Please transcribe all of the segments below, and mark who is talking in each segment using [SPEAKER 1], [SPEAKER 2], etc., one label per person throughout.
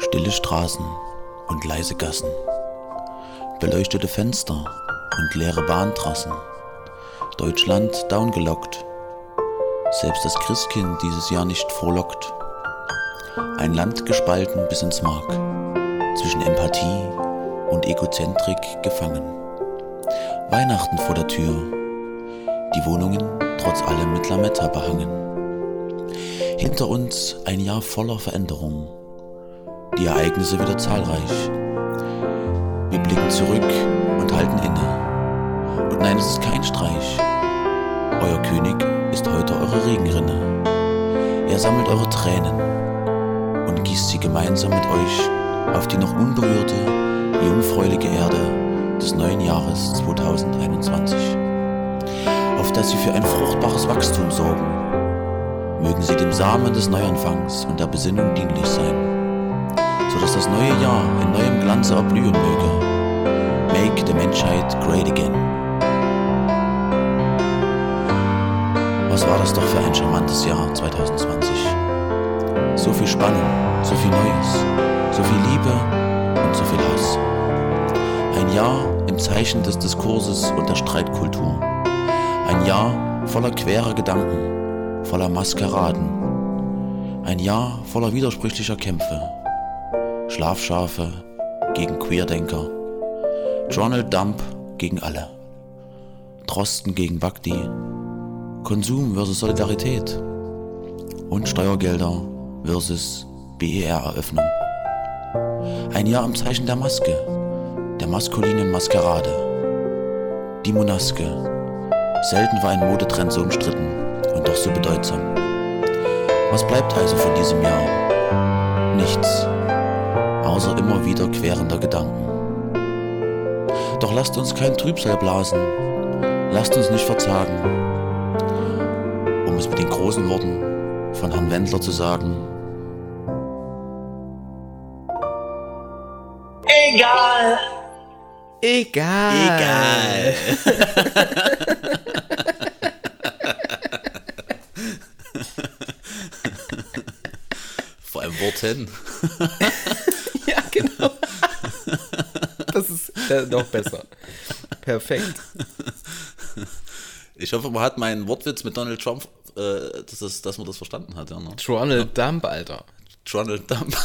[SPEAKER 1] Stille Straßen und leise Gassen, beleuchtete Fenster und leere Bahntrassen. Deutschland downgelockt, selbst das Christkind dieses Jahr nicht frohlockt. Ein Land gespalten bis ins Mark, zwischen Empathie und Egozentrik gefangen. Weihnachten vor der Tür, die Wohnungen trotz allem mit Lametta behangen. Hinter uns ein Jahr voller Veränderung, die Ereignisse wieder zahlreich. Wir blicken zurück und halten inne. Und nein, es ist kein Streich. Euer König ist heute eure Regenrinne. Er sammelt eure Tränen und gießt sie gemeinsam mit euch auf die noch unberührte, jungfräuliche Erde des neuen Jahres 2021. Auf dass sie für ein fruchtbares Wachstum sorgen. Mögen sie dem Samen des Neuanfangs und der Besinnung dienlich sein, sodass das neue Jahr in neuem Glanze erblühen möge. Make the Menschheit great again. Was war das doch für ein charmantes Jahr 2020? So viel Spannung, so viel Neues, so viel Liebe und so viel Hass. Ein Jahr im Zeichen des Diskurses und der Streitkultur. Ein Jahr voller querer Gedanken, voller Maskeraden. Ein Jahr voller widersprüchlicher Kämpfe. Schlafschafe gegen Queerdenker. Donald Dump gegen alle. Drosten gegen Bhakti. Konsum versus Solidarität. Und Steuergelder versus BER-Eröffnung. Ein Jahr im Zeichen der Maske, der maskulinen Maskerade. Die Monaske. Selten war ein Modetrend so umstritten und doch so bedeutsam. Was bleibt also von diesem Jahr? Nichts, außer immer wieder querender Gedanken. Doch lasst uns kein Trübsal blasen, lasst uns nicht verzagen. Um es mit den großen Worten von Herrn Wendler zu sagen,
[SPEAKER 2] Egal.
[SPEAKER 3] Egal.
[SPEAKER 1] vor allem Worten.
[SPEAKER 3] ja, genau. Das ist äh, noch besser. Perfekt.
[SPEAKER 1] Ich hoffe, man hat meinen Wortwitz mit Donald Trump, äh, dass, es, dass man das verstanden hat. Ja, ne?
[SPEAKER 3] Donald Dump, Alter.
[SPEAKER 1] Donald Trump.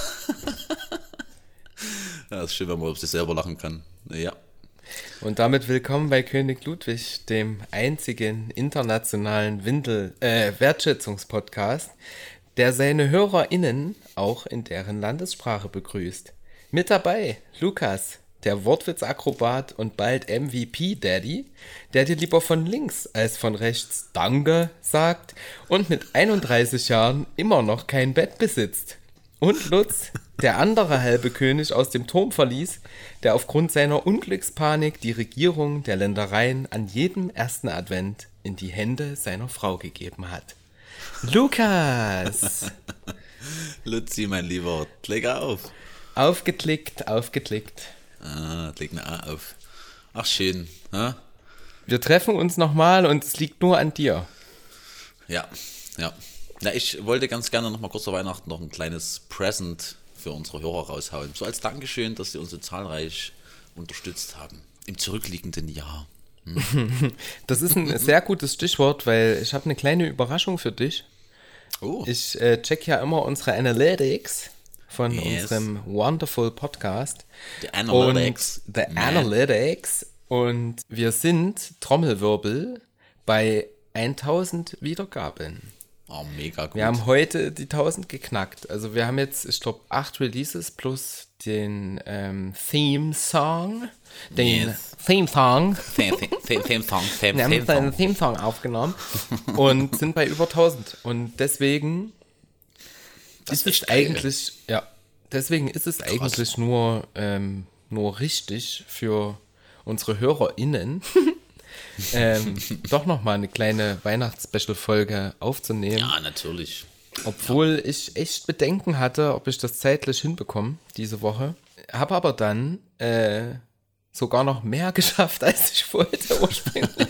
[SPEAKER 1] ja, ist schön, wenn man auf sich selber lachen kann. Ja.
[SPEAKER 3] Und damit willkommen bei König Ludwig, dem einzigen internationalen Windel äh, Wertschätzungspodcast, der seine HörerInnen auch in deren Landessprache begrüßt. Mit dabei Lukas, der Wortwitzakrobat und bald MVP-Daddy, der dir lieber von links als von rechts Danke sagt und mit 31 Jahren immer noch kein Bett besitzt. Und Lutz, der andere halbe König aus dem Turmverlies, der aufgrund seiner Unglückspanik die Regierung der Ländereien an jedem ersten Advent in die Hände seiner Frau gegeben hat. Lukas!
[SPEAKER 1] Luzi, mein Lieber, leg auf.
[SPEAKER 3] Aufgeklickt, aufgeklickt.
[SPEAKER 1] Ah, leg eine A auf. Ach, schön. Ha?
[SPEAKER 3] Wir treffen uns nochmal und es liegt nur an dir.
[SPEAKER 1] Ja, ja. Na, ich wollte ganz gerne noch mal kurz vor Weihnachten noch ein kleines Present für unsere Hörer raushauen. So als Dankeschön, dass sie uns so zahlreich unterstützt haben. Im zurückliegenden Jahr.
[SPEAKER 3] Das ist ein sehr gutes Stichwort, weil ich habe eine kleine Überraschung für dich.
[SPEAKER 1] Oh,
[SPEAKER 3] Ich äh, check ja immer unsere Analytics von
[SPEAKER 1] Yes.
[SPEAKER 3] unserem Wonderful Podcast.
[SPEAKER 1] die Analytics.
[SPEAKER 3] Und, the
[SPEAKER 1] Man.
[SPEAKER 3] Analytics. Und wir sind, Trommelwirbel, bei 1000 Wiedergaben.
[SPEAKER 1] Oh, mega gut.
[SPEAKER 3] Wir haben heute die 1000 geknackt. Also wir haben jetzt, ich glaube, acht Releases plus den ähm, Theme-Song. Den
[SPEAKER 1] Yes.
[SPEAKER 3] Theme-Song.
[SPEAKER 1] Theme, Theme, Theme Song, Theme,
[SPEAKER 3] Wir haben
[SPEAKER 1] Theme
[SPEAKER 3] jetzt einen
[SPEAKER 1] Song.
[SPEAKER 3] Theme-Song aufgenommen und sind bei über 1000. Und deswegen
[SPEAKER 1] Das
[SPEAKER 3] ist
[SPEAKER 1] ist
[SPEAKER 3] eigentlich, ja, deswegen ist es eigentlich nur, ähm, nur richtig für unsere HörerInnen, ähm, doch nochmal eine kleine Weihnachts-Special-Folge aufzunehmen.
[SPEAKER 1] Ja, natürlich.
[SPEAKER 3] Obwohl ich echt Bedenken hatte, ob ich das zeitlich hinbekomme diese Woche. Habe aber dann äh, sogar noch mehr geschafft, als ich wollte ursprünglich.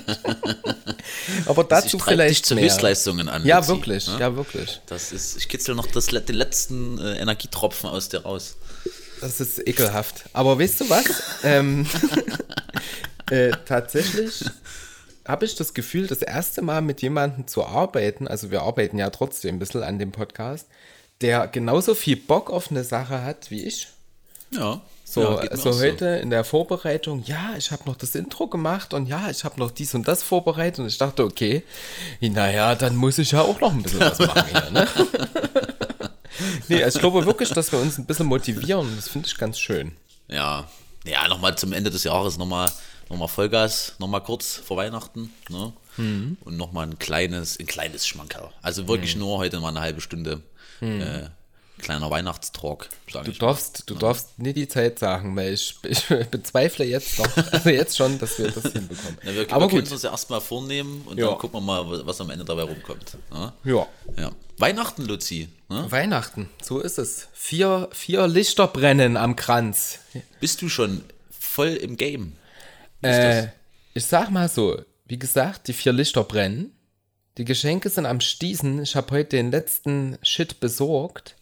[SPEAKER 3] aber dazu vielleicht
[SPEAKER 1] zu
[SPEAKER 3] mehr.
[SPEAKER 1] Höchstleistungen an.
[SPEAKER 3] Ja,
[SPEAKER 1] Luzi,
[SPEAKER 3] wirklich,
[SPEAKER 1] ne?
[SPEAKER 3] ja, wirklich.
[SPEAKER 1] Das ist, ich kitzel noch das, den letzten äh, Energietropfen aus dir raus.
[SPEAKER 3] Das ist ekelhaft. Aber weißt du was? ähm, äh, tatsächlich habe ich das Gefühl, das erste Mal mit jemandem zu arbeiten, also wir arbeiten ja trotzdem ein bisschen an dem Podcast, der genauso viel Bock auf eine Sache hat wie ich.
[SPEAKER 1] Ja.
[SPEAKER 3] So,
[SPEAKER 1] ja,
[SPEAKER 3] so heute in der Vorbereitung, ja, ich habe noch das Intro gemacht und ja, ich habe noch dies und das vorbereitet und ich dachte, okay, naja, dann muss ich ja auch noch ein bisschen was machen hier, ne? nee, also ich glaube wirklich, dass wir uns ein bisschen motivieren. Das finde ich ganz schön.
[SPEAKER 1] Ja, ja, nochmal zum Ende des Jahres nochmal noch mal Vollgas, nochmal kurz vor Weihnachten. Ne?
[SPEAKER 3] Mhm.
[SPEAKER 1] Und nochmal ein kleines, ein kleines Schmankerl. Also wirklich nur heute mal eine halbe Stunde. Äh, kleiner Weihnachtstalk, sage
[SPEAKER 3] Du
[SPEAKER 1] ich.
[SPEAKER 3] darfst, du darfst nie die Zeit sagen, weil ich, ich bezweifle jetzt noch, also jetzt schon, dass wir das hinbekommen.
[SPEAKER 1] Na, wir,
[SPEAKER 3] Aber
[SPEAKER 1] wir können
[SPEAKER 3] gut,
[SPEAKER 1] uns ja erstmal vornehmen und
[SPEAKER 3] Ja.
[SPEAKER 1] dann gucken wir mal, was am Ende dabei rumkommt. Ne?
[SPEAKER 3] ja.
[SPEAKER 1] Ja. Weihnachten, Luzi. Ne?
[SPEAKER 3] Weihnachten, so ist es. Vier, vier Lichter brennen am Kranz.
[SPEAKER 1] Bist du schon voll im Game?
[SPEAKER 3] Äh,
[SPEAKER 1] das?
[SPEAKER 3] ich sag mal so, wie gesagt, die vier Lichter brennen. Die Geschenke sind am Stießen. Ich habe heute den letzten Shit besorgt.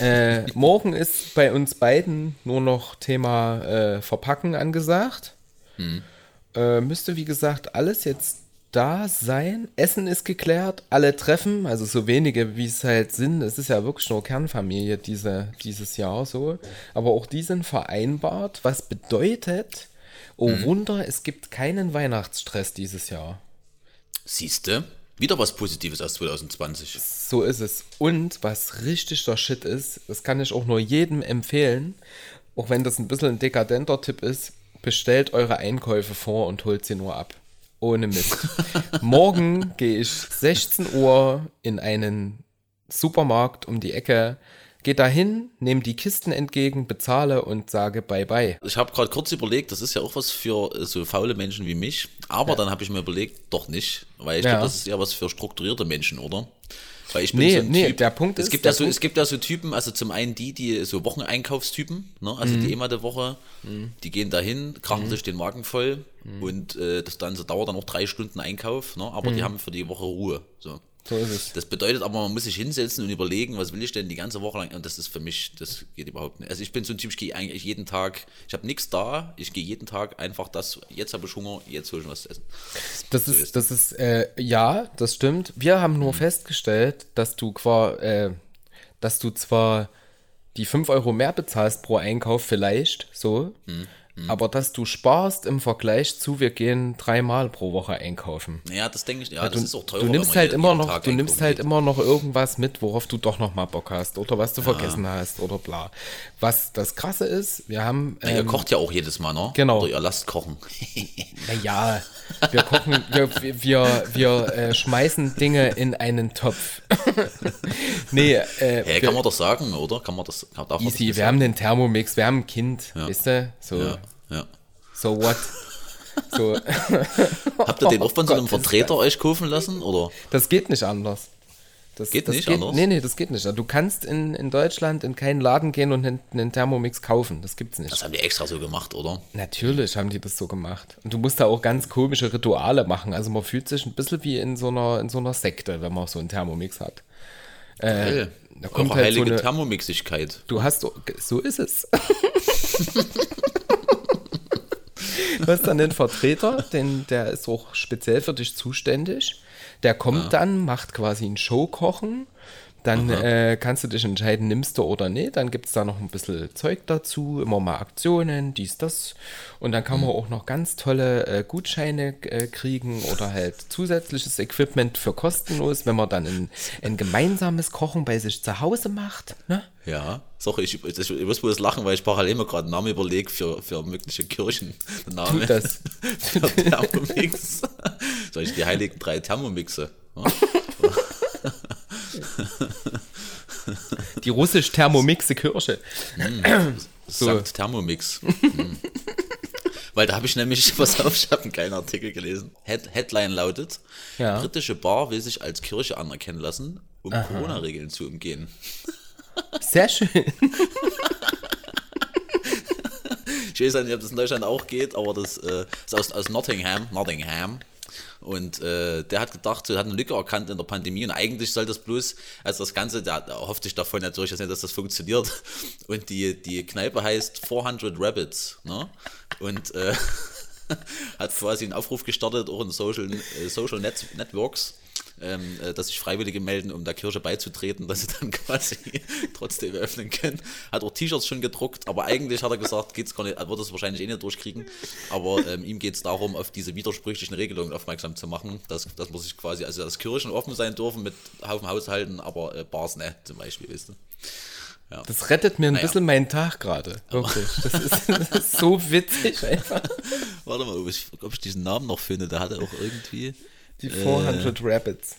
[SPEAKER 3] Äh, morgen ist bei uns beiden nur noch Thema äh, Verpacken angesagt. Äh, müsste, wie gesagt, alles jetzt da sein. Essen ist geklärt, alle treffen, also so wenige, wie es halt sind. Es ist ja wirklich nur Kernfamilie diese, dieses Jahr so. Aber auch die sind vereinbart, was bedeutet, oh Wunder, es gibt keinen Weihnachtsstress dieses Jahr.
[SPEAKER 1] Siehste, wieder was Positives aus 2020.
[SPEAKER 3] So ist es. Und was richtig der Shit ist, das kann ich auch nur jedem empfehlen, auch wenn das ein bisschen ein dekadenter Tipp ist, bestellt eure Einkäufe vor und holt sie nur ab. Ohne Mist. Morgen gehe ich 16 Uhr in einen Supermarkt um die Ecke, gehe dahin, nehme die Kisten entgegen, bezahle und sage Bye Bye.
[SPEAKER 1] Ich habe gerade kurz überlegt, das ist ja auch was für äh, so faule Menschen wie mich. Aber dann habe ich mir überlegt, doch nicht. Weil ich
[SPEAKER 3] Ja.
[SPEAKER 1] glaube, das ist eher was für strukturierte Menschen, oder? Weil ich bin
[SPEAKER 3] Nee,
[SPEAKER 1] so ein
[SPEAKER 3] nee,
[SPEAKER 1] Typ,
[SPEAKER 3] der Punkt
[SPEAKER 1] es
[SPEAKER 3] ist,
[SPEAKER 1] Gibt
[SPEAKER 3] der
[SPEAKER 1] ja so,
[SPEAKER 3] Punkt-
[SPEAKER 1] es gibt ja so Typen, also zum einen die, die so Wocheneinkaufstypen, ne? also
[SPEAKER 3] Mhm.
[SPEAKER 1] die immer der Woche, die gehen dahin, krachen sich den Magen voll
[SPEAKER 3] Mhm.
[SPEAKER 1] und äh, das dann so dauert dann auch drei Stunden Einkauf, ne? aber die haben für die Woche Ruhe. So.
[SPEAKER 3] So ist es.
[SPEAKER 1] Das bedeutet aber, man muss sich hinsetzen und überlegen, was will ich denn die ganze Woche lang. Und das ist für mich, das geht überhaupt nicht. Also ich bin so ein Typ, ich gehe eigentlich jeden Tag, ich habe nichts da, ich gehe jeden Tag einfach das, jetzt habe ich Hunger, jetzt hole ich was zu essen.
[SPEAKER 3] Das
[SPEAKER 1] So
[SPEAKER 3] ist,
[SPEAKER 1] ist
[SPEAKER 3] das ist, äh, ja, das stimmt. Wir haben nur festgestellt, dass du qua, äh, dass du zwar die 5 Euro mehr bezahlst pro Einkauf vielleicht, so, aber dass du sparst im Vergleich zu, wir gehen dreimal pro Woche einkaufen.
[SPEAKER 1] Naja, das denke ich, ja,
[SPEAKER 3] du,
[SPEAKER 1] das ist auch teurer.
[SPEAKER 3] du nimmst halt immer noch,
[SPEAKER 1] Tag
[SPEAKER 3] du nimmst halt
[SPEAKER 1] geht.
[SPEAKER 3] immer noch irgendwas mit, worauf du doch noch mal Bock hast oder was du vergessen hast oder bla. Was das Krasse ist, wir haben
[SPEAKER 1] Na, ihr
[SPEAKER 3] ähm,
[SPEAKER 1] kocht ja auch jedes Mal, ne?
[SPEAKER 3] genau.
[SPEAKER 1] Oder ihr lasst kochen.
[SPEAKER 3] Naja, wir kochen, wir, wir, wir äh, schmeißen Dinge in einen Topf. nee, äh,
[SPEAKER 1] Hä,
[SPEAKER 3] wir,
[SPEAKER 1] kann man das sagen, oder? Kann man das, kann, darf man das
[SPEAKER 3] easy,
[SPEAKER 1] nicht
[SPEAKER 3] wir haben den Thermomix, wir haben ein Kind,
[SPEAKER 1] Ja.
[SPEAKER 3] weißt du? So,
[SPEAKER 1] Ja, ja.
[SPEAKER 3] so what? So,
[SPEAKER 1] Habt ihr den auch von so einem
[SPEAKER 3] Oh
[SPEAKER 1] Vertreter euch kaufen lassen, oder?
[SPEAKER 3] das geht nicht anders. Das,
[SPEAKER 1] Geht
[SPEAKER 3] das
[SPEAKER 1] nicht anders?
[SPEAKER 3] Nee, nee, das geht nicht. Du kannst in, in Deutschland in keinen Laden gehen und einen, einen Thermomix kaufen. Das gibt's nicht.
[SPEAKER 1] Das haben die extra so gemacht, oder?
[SPEAKER 3] Natürlich haben die das so gemacht. Und du musst da auch ganz komische Rituale machen. Also man fühlt sich ein bisschen wie in so einer, in so einer Sekte, wenn man so einen Thermomix hat.
[SPEAKER 1] Geil.
[SPEAKER 3] da kommt
[SPEAKER 1] Eure
[SPEAKER 3] halt so
[SPEAKER 1] heilige
[SPEAKER 3] eine-
[SPEAKER 1] Thermomixigkeit.
[SPEAKER 3] Du hast, so ist es. du hast dann den Vertreter, den, der ist auch speziell für dich zuständig. Der kommt dann, macht quasi ein Showkochen. Dann äh, kannst du dich entscheiden, nimmst du oder nicht. Dann gibt es da noch ein bisschen Zeug dazu, immer mal Aktionen, dies, das. Und dann kann man auch noch ganz tolle äh, Gutscheine äh, kriegen oder halt zusätzliches Equipment für kostenlos, wenn man dann ein, ein gemeinsames Kochen bei sich zu Hause macht. Ne?
[SPEAKER 1] Ja. Sorry, ich, ich, ich muss bloß lachen, weil ich parallel mir gerade einen Namen überlege für, für mögliche Kirchen. Der Name.
[SPEAKER 3] Tu das.
[SPEAKER 1] für Thermomix. Soll ich die heiligen drei Thermomixe? Ja?
[SPEAKER 3] Die russisch-thermomixe Kirche.
[SPEAKER 1] Sagt Thermomix. Hm. Weil da habe ich nämlich, pass auf, ich habe einen kleinen Artikel gelesen. Head, Headline lautet:
[SPEAKER 3] Ja.
[SPEAKER 1] Britische Bar will sich als Kirche anerkennen lassen, um Corona-Regeln zu umgehen.
[SPEAKER 3] Sehr schön.
[SPEAKER 1] Ich weiß nicht, ob das in Deutschland auch geht, aber das äh, ist aus, aus Nottingham, Nottingham. Und äh, der hat gedacht, er hat eine Lücke erkannt in der Pandemie und eigentlich soll das bloß, also das Ganze, der, der hofft sich davon natürlich, dass das funktioniert. Und die, die Kneipe heißt 400 Rabbits. Ne? Und äh, hat quasi einen Aufruf gestartet, auch in Social, äh, Social Net Networks ähm, äh, dass sich Freiwillige melden, um der Kirche beizutreten, dass sie dann quasi trotzdem öffnen können. Hat auch T-Shirts schon gedruckt, aber eigentlich hat er gesagt, geht's gar nicht, er wird es wahrscheinlich eh nicht durchkriegen. Aber ähm, ihm geht es darum, auf diese widersprüchlichen Regelungen aufmerksam zu machen, dass, dass man sich quasi, also dass Kirchen offen sein dürfen mit Haufen Haushalten, aber äh, Bars ne, zum Beispiel, weißt du.
[SPEAKER 3] Ja. Das rettet mir ein naja. bisschen meinen Tag gerade. Wirklich. Das ist, das ist, so witzig einfach.
[SPEAKER 1] Warte mal, ob ich, ob ich diesen Namen noch finde. Der hatte auch irgendwie.
[SPEAKER 3] Die 400 äh, Rabbits.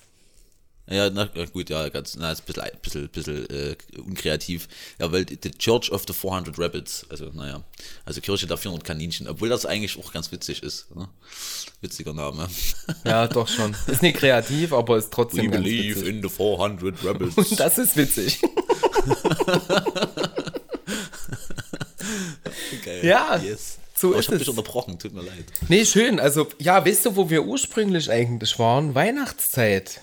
[SPEAKER 1] Ja, na gut, ja, ganz, na, ist ein bisschen, bisschen, bisschen äh, unkreativ. Ja, weil The Church of the 400 Rabbits, also naja, also Kirche der 400 Kaninchen, obwohl das eigentlich auch ganz witzig ist. Ne? Witziger Name.
[SPEAKER 3] Ja, doch schon. Ist nicht kreativ, aber ist trotzdem
[SPEAKER 1] We believe witzig. in the 400 Rabbits.
[SPEAKER 3] Und das ist witzig.
[SPEAKER 1] okay. Ja. Yes. So oh, ich habe dich unterbrochen, tut mir leid.
[SPEAKER 3] Nee, schön. Also, ja, weißt du, wo wir ursprünglich eigentlich waren? Weihnachtszeit.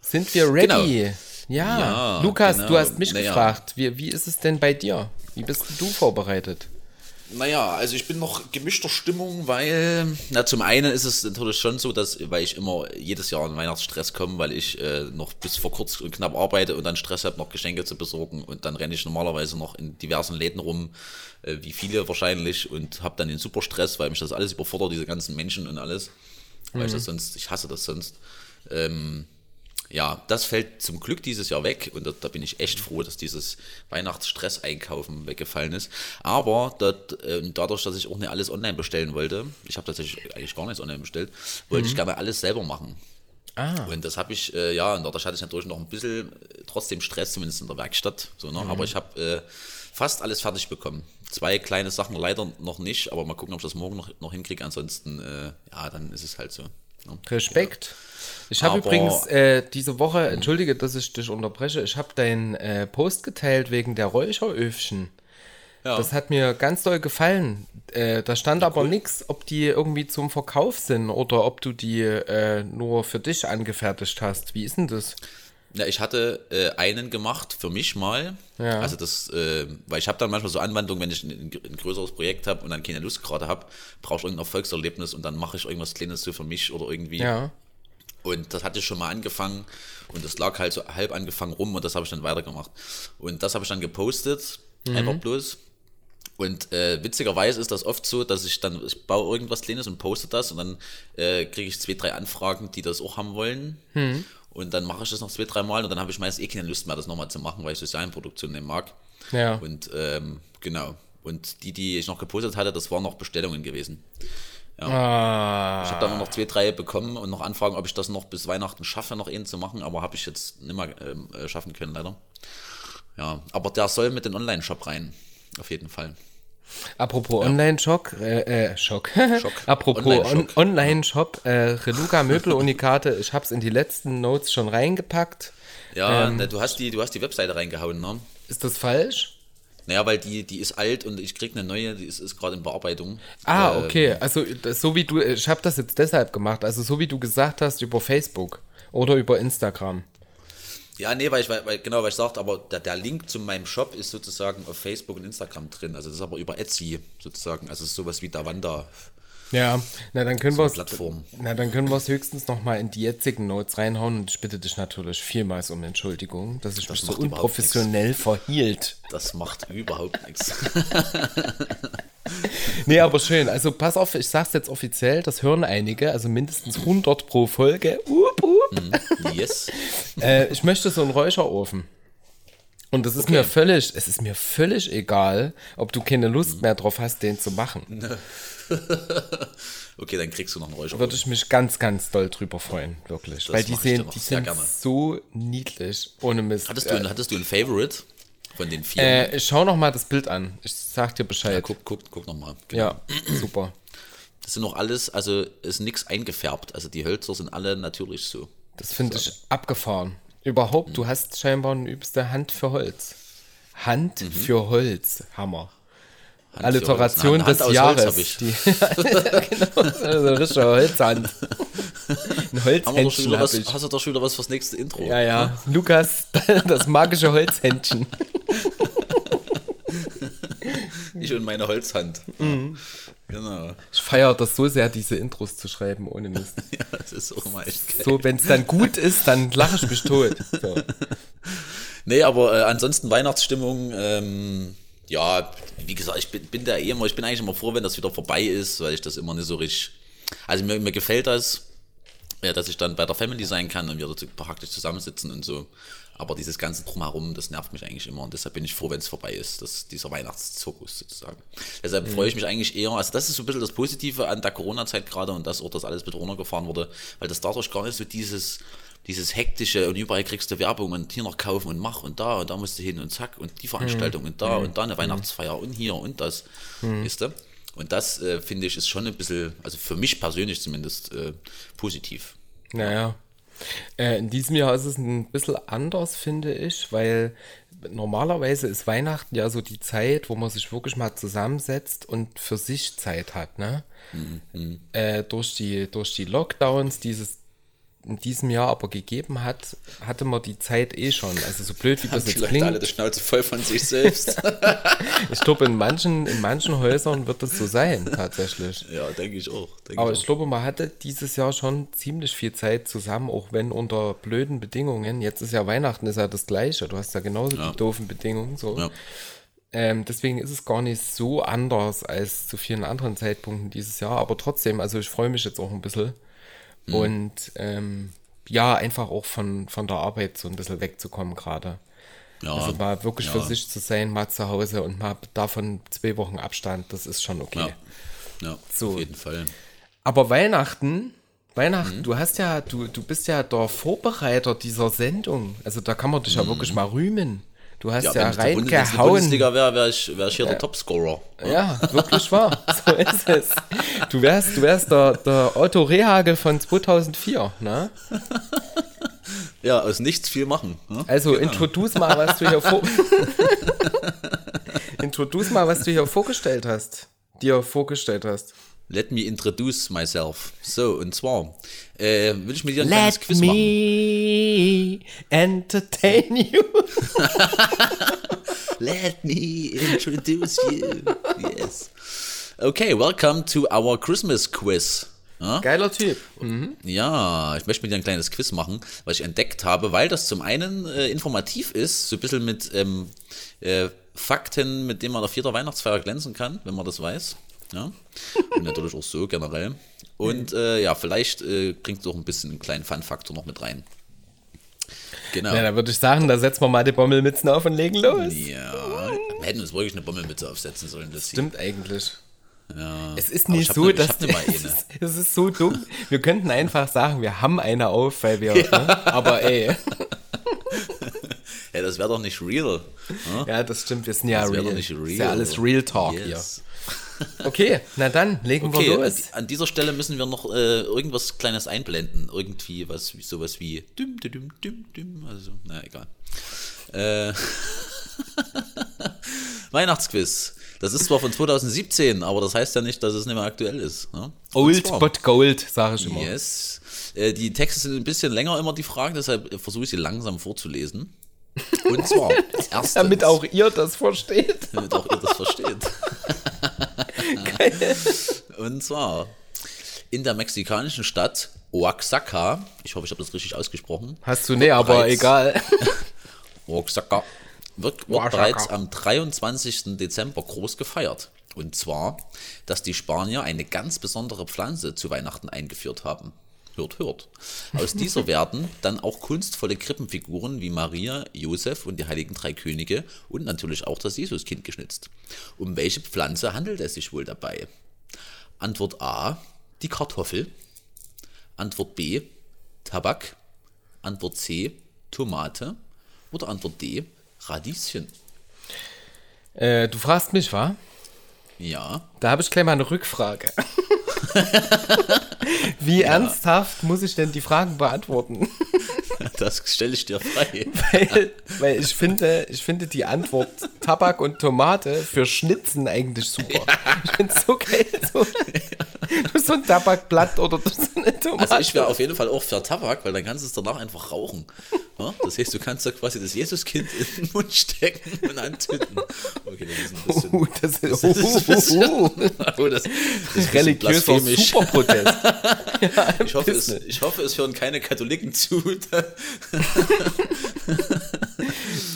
[SPEAKER 3] Sind wir ready? Genau. Ja. ja. Lukas, genau. du hast mich naja. gefragt. Wie, wie ist es denn bei dir? Wie bist du vorbereitet?
[SPEAKER 1] Naja, also ich bin noch gemischter Stimmung, weil, na zum einen ist es natürlich schon so, dass, weil ich immer jedes Jahr in Weihnachtsstress komme, weil ich äh, noch bis vor kurz und knapp arbeite und dann Stress habe, noch Geschenke zu besorgen und dann renne ich normalerweise noch in diversen Läden rum, äh, wie viele wahrscheinlich und habe dann den super Stress, weil mich das alles überfordert, diese ganzen Menschen und alles, weil mhm. ich das sonst, ich hasse das sonst. Ähm, ja, das fällt zum Glück dieses Jahr weg und da, da bin ich echt froh, dass dieses Weihnachtsstress-Einkaufen weggefallen ist. Aber dort, äh, dadurch, dass ich auch nicht alles online bestellen wollte, ich habe tatsächlich eigentlich gar nichts online bestellt, wollte mhm. ich gerne alles selber machen. Ah. Und das habe ich, äh, ja, und dadurch hatte ich natürlich noch ein bisschen äh, trotzdem Stress, zumindest in der Werkstatt. So, ne? Mhm. Aber ich habe äh, fast alles fertig bekommen. Zwei kleine Sachen leider noch nicht, aber mal gucken, ob ich das morgen noch, noch hinkriege. Ansonsten, äh, ja, dann ist es halt so.
[SPEAKER 3] Respekt. Ich habe übrigens äh, diese Woche, entschuldige, dass ich dich unterbreche, ich habe deinen äh, Post geteilt wegen der Räucheröfchen. Ja. Das hat mir ganz doll gefallen. Äh, da stand ja, aber cool. nichts, ob die irgendwie zum Verkauf sind oder ob du die äh, nur für dich angefertigt hast. Wie ist denn das?
[SPEAKER 1] Ja, ich hatte äh, einen gemacht für mich mal. Ja. Also das, äh, weil ich habe dann manchmal so Anwandlungen, wenn ich ein, ein größeres Projekt habe und dann keine Lust gerade habe, brauche ich irgendein Erfolgserlebnis und dann mache ich irgendwas Kleines so für mich oder irgendwie. Ja. Und das hatte ich schon mal angefangen und das lag halt so halb angefangen rum und das habe ich dann weitergemacht. Und das habe ich dann gepostet, mhm. einfach bloß. Und äh, witzigerweise ist das oft so, dass ich dann, ich baue irgendwas Kleines und poste das und dann äh, kriege ich zwei, drei Anfragen, die das auch haben wollen. Mhm. Und dann mache ich das noch zwei, drei Mal und dann habe ich meist eh keine Lust mehr, das nochmal zu machen, weil ich Sozialenproduktion nicht mag. Ja. Und ähm, genau. Und die, die ich noch gepostet hatte, das waren noch Bestellungen gewesen. Ja. Ah. Ich habe dann noch zwei, drei bekommen und noch Anfragen, ob ich das noch bis Weihnachten schaffe, noch einen zu machen, aber habe ich jetzt nicht mehr ähm, äh, schaffen können, leider. Ja, aber der soll mit den Online-Shop rein, auf jeden Fall.
[SPEAKER 3] Apropos. Online-Shop, äh, äh, Schock. Schock. Apropos Online-Shop, On Online äh, Reluca Möbelunikate, ich habe es in die letzten Notes schon reingepackt.
[SPEAKER 1] Ja, ähm, ne, du, hast die, du hast die Webseite reingehauen, ne?
[SPEAKER 3] Ist das falsch?
[SPEAKER 1] Naja, weil die, die ist alt und ich kriege eine neue, die ist, ist gerade in Bearbeitung.
[SPEAKER 3] Ah, ähm, okay. Also so wie du, ich habe das jetzt deshalb gemacht, also so wie du gesagt hast über Facebook oder über Instagram.
[SPEAKER 1] Ja, nee, weil ich, weil, genau, weil ich sagte, aber der, der Link zu meinem Shop ist sozusagen auf Facebook und Instagram drin. Also das ist aber über Etsy sozusagen. Also sowas wie Davanda.
[SPEAKER 3] Ja, na dann können so wir es. Na dann können wir es höchstens noch mal in die jetzigen Notes reinhauen und ich bitte dich natürlich vielmals um Entschuldigung, dass ich das mich so unprofessionell verhielt.
[SPEAKER 1] Das macht überhaupt nichts.
[SPEAKER 3] nee, aber schön. Also pass auf, ich sag's jetzt offiziell, das hören einige, also mindestens 100 pro Folge. Up, up. Mm, yes. äh, ich möchte so einen Räucherofen. Und das ist okay. mir völlig, es ist mir völlig egal, ob du keine Lust mehr drauf hast, den zu machen.
[SPEAKER 1] okay, dann kriegst du noch einen Räucher.
[SPEAKER 3] Würde ich mich ganz, ganz doll drüber freuen, wirklich. Das Weil die, sehen, die sind gerne. so niedlich, ohne Mist.
[SPEAKER 1] Hattest du, ein, hattest du ein Favorite von den vier?
[SPEAKER 3] Äh, ich schau noch mal das Bild an. Ich sag dir Bescheid. Ja,
[SPEAKER 1] guck, guck, guck noch mal.
[SPEAKER 3] Genau. Ja, super.
[SPEAKER 1] Das sind noch alles, also ist nichts eingefärbt. Also die Hölzer sind alle natürlich so.
[SPEAKER 3] Das finde ich abgefahren. Überhaupt, mhm. du hast scheinbar eine übste Hand für Holz. Hand mhm. für Holz. Hammer. Hand Alliteration Hand, des Hand Jahres. Holz die, genau, also richtige Holzhand. Ein Holzhändchen
[SPEAKER 1] was,
[SPEAKER 3] ich.
[SPEAKER 1] hast du doch schon wieder was fürs nächste Intro?
[SPEAKER 3] Ja, ja. Lukas, das magische Holzhändchen.
[SPEAKER 1] Ich und meine Holzhand.
[SPEAKER 3] Mhm.
[SPEAKER 1] Genau.
[SPEAKER 3] Ich feiere das so sehr, diese Intros zu schreiben, ohne Mist.
[SPEAKER 1] Ja, das ist auch mal echt geil.
[SPEAKER 3] So, wenn es dann gut ist, dann lache ich mich tot. So.
[SPEAKER 1] Nee, aber äh, ansonsten Weihnachtsstimmung, ähm, ja, wie gesagt, ich bin, bin da eh immer, ich bin eigentlich immer froh, wenn das wieder vorbei ist, weil ich das immer nicht so richtig, also mir, mir gefällt das, ja, dass ich dann bei der Family sein kann und wir dort praktisch zusammensitzen und so. Aber dieses ganze Drumherum, das nervt mich eigentlich immer und deshalb bin ich froh, wenn es vorbei ist, dass dieser Weihnachtszirkus sozusagen. Deshalb freue ich mich eigentlich eher, also das ist so ein bisschen das Positive an der Corona-Zeit gerade und dass auch das alles mit runtergefahren wurde, weil das dadurch gar nicht so dieses, dieses hektische und überall kriegst du Werbung und hier noch kaufen und mach und da und da musst du hin und zack und die Veranstaltung und da und da eine Weihnachtsfeier und hier und das, weißt du? Und das äh, finde ich ist schon ein bisschen, also für mich persönlich zumindest, äh, positiv.
[SPEAKER 3] Naja. Äh, in diesem Jahr ist es ein bisschen anders, finde ich, weil normalerweise ist Weihnachten ja so die Zeit, wo man sich wirklich mal zusammensetzt und für sich Zeit hat, ne? Äh, durch, die, durch die Lockdowns, die es in diesem Jahr aber gegeben hat, hatte man die Zeit eh schon. Also so blöd wie das jetzt
[SPEAKER 1] Leute alle
[SPEAKER 3] klingt.
[SPEAKER 1] die Schnauze voll von sich selbst.
[SPEAKER 3] Ich glaube, in manchen, in manchen Häusern wird das so sein, tatsächlich.
[SPEAKER 1] ja, denke ich auch. Denke
[SPEAKER 3] Aber
[SPEAKER 1] ich
[SPEAKER 3] ich glaube, man hatte dieses Jahr schon ziemlich viel Zeit zusammen, auch wenn unter blöden Bedingungen. Jetzt ist ja Weihnachten, ist ja das Gleiche. Du hast ja genauso
[SPEAKER 1] Ja.
[SPEAKER 3] die doofen Bedingungen. So.
[SPEAKER 1] Ja.
[SPEAKER 3] Ähm, deswegen ist es gar nicht so anders als zu vielen anderen Zeitpunkten dieses Jahr. Aber trotzdem, also ich freue mich jetzt auch ein bisschen.
[SPEAKER 1] Mhm.
[SPEAKER 3] Und ähm, ja, einfach auch von, von der Arbeit so ein bisschen wegzukommen gerade.
[SPEAKER 1] Ja,
[SPEAKER 3] Also mal wirklich
[SPEAKER 1] ja.
[SPEAKER 3] für sich zu sein, mal zu Hause und mal davon zwei Wochen Abstand, das ist schon okay.
[SPEAKER 1] Ja, ja
[SPEAKER 3] So.
[SPEAKER 1] auf jeden Fall.
[SPEAKER 3] Aber Weihnachten, Weihnachten, du hast ja, du, du bist ja der Vorbereiter dieser Sendung. Also da kann man dich ja wirklich mal rühmen. Du hast
[SPEAKER 1] Ja,
[SPEAKER 3] ja, reingehauen.
[SPEAKER 1] Bundesliga wäre, wäre ich, wär ich hier der Topscorer.
[SPEAKER 3] Ja, wirklich wahr. So ist es. Du wärst, du wärst der, der Otto Rehagel von 2004, ne?
[SPEAKER 1] Ja, aus nichts viel machen. Ne?
[SPEAKER 3] Also introduce mal, was du hier vor introduce mal, was du hier vorgestellt hast. Dir vorgestellt hast.
[SPEAKER 1] Let me introduce myself. So, und zwar äh, will ich mit dir ein kleines
[SPEAKER 3] Let
[SPEAKER 1] Quiz machen.
[SPEAKER 3] me entertain you.
[SPEAKER 1] Let me introduce you. Yes. Okay, welcome to our Christmas quiz. Ja?
[SPEAKER 3] Geiler Typ.
[SPEAKER 1] Ja, ich möchte mit dir ein kleines Quiz machen, was ich entdeckt habe, weil das zum einen äh, informativ ist, so ein bisschen mit ähm, äh, Fakten, mit denen man auf jeder Weihnachtsfeier glänzen kann, wenn man das weiß. Ja? Und natürlich auch so generell. Und äh, ja, vielleicht äh, bringt es auch ein bisschen einen kleinen Fun-Faktor noch mit rein. Genau.
[SPEAKER 3] Ja, da würde ich sagen, da setzen wir mal die Bommelmützen auf und legen los.
[SPEAKER 1] Ja, wir hätten uns wirklich eine Bommelmütze aufsetzen sollen. Das
[SPEAKER 3] Stimmt eigentlich.
[SPEAKER 1] Ja.
[SPEAKER 3] Es ist nicht so,
[SPEAKER 1] ne-
[SPEAKER 3] dass
[SPEAKER 1] ne
[SPEAKER 3] es, ist, es ist so dumm. Wir könnten einfach sagen, wir haben eine auf, weil wir. Ne? Aber ey,
[SPEAKER 1] Ja, das wäre doch nicht real. Ja?
[SPEAKER 3] ja, das stimmt. Wir sind ja
[SPEAKER 1] Das
[SPEAKER 3] real.
[SPEAKER 1] doch nicht real.
[SPEAKER 3] Ist ja alles Real Talk
[SPEAKER 1] Yes.
[SPEAKER 3] hier. Okay, na dann legen
[SPEAKER 1] Okay,
[SPEAKER 3] wir los.
[SPEAKER 1] an dieser Stelle müssen wir noch äh, irgendwas Kleines einblenden. Irgendwie was, sowas wie düm, düm, düm, düm. Also, na egal. Äh, Weihnachtsquiz. Das ist zwar von 2017, aber das heißt ja nicht, dass es nicht mehr aktuell ist. Ne?
[SPEAKER 3] Old
[SPEAKER 1] zwar-
[SPEAKER 3] but gold, sage ich immer.
[SPEAKER 1] Yes. Äh, die Texte sind ein bisschen länger immer die Fragen, deshalb versuche ich sie langsam vorzulesen. Und zwar, erstens,
[SPEAKER 3] Damit auch ihr das versteht.
[SPEAKER 1] damit auch ihr das versteht. Und zwar in der mexikanischen Stadt Oaxaca, ich hoffe, ich habe das richtig ausgesprochen,
[SPEAKER 3] Hast du nee, aber egal.
[SPEAKER 1] Oaxaca, wird, wird
[SPEAKER 3] Oaxaca.
[SPEAKER 1] bereits am 23. Dezember groß gefeiert. Und zwar, dass die Spanier eine ganz besondere Pflanze zu Weihnachten eingeführt haben. Hört, hört. Aus dieser werden dann auch kunstvolle Krippenfiguren wie Maria, Josef und die heiligen drei Könige und natürlich auch das Jesuskind geschnitzt. Um welche Pflanze handelt es sich wohl dabei? Antwort A, die Kartoffel. Antwort B, Tabak. Antwort C, Tomate. Oder Antwort D, Radieschen.
[SPEAKER 3] Äh, du fragst mich, wa?
[SPEAKER 1] Ja,
[SPEAKER 3] Da habe ich gleich mal eine Rückfrage. Wie ernsthaft muss ich denn die Fragen beantworten?
[SPEAKER 1] das stelle ich dir frei.
[SPEAKER 3] weil, weil ich finde, ich finde die Antwort Tabak und Tomate für Schnitzen eigentlich super. Ich finde es so geil. So. so ein Tabakblatt oder so eine Tomate.
[SPEAKER 1] Also ich wäre auf jeden Fall auch für Tabak, weil dann kannst du es danach einfach rauchen. Ja? Das heißt, du kannst da quasi das Jesuskind in den Mund stecken und anzünden. Okay, das ist ein bisschen...
[SPEAKER 3] Oh, das ist,
[SPEAKER 1] Das ist ein bisschen,
[SPEAKER 3] oh,
[SPEAKER 1] oh, das, das bisschen
[SPEAKER 3] religiöser. Superprotest. ja,
[SPEAKER 1] Ich hoffe, es, ich hoffe, es hören keine Katholiken zu.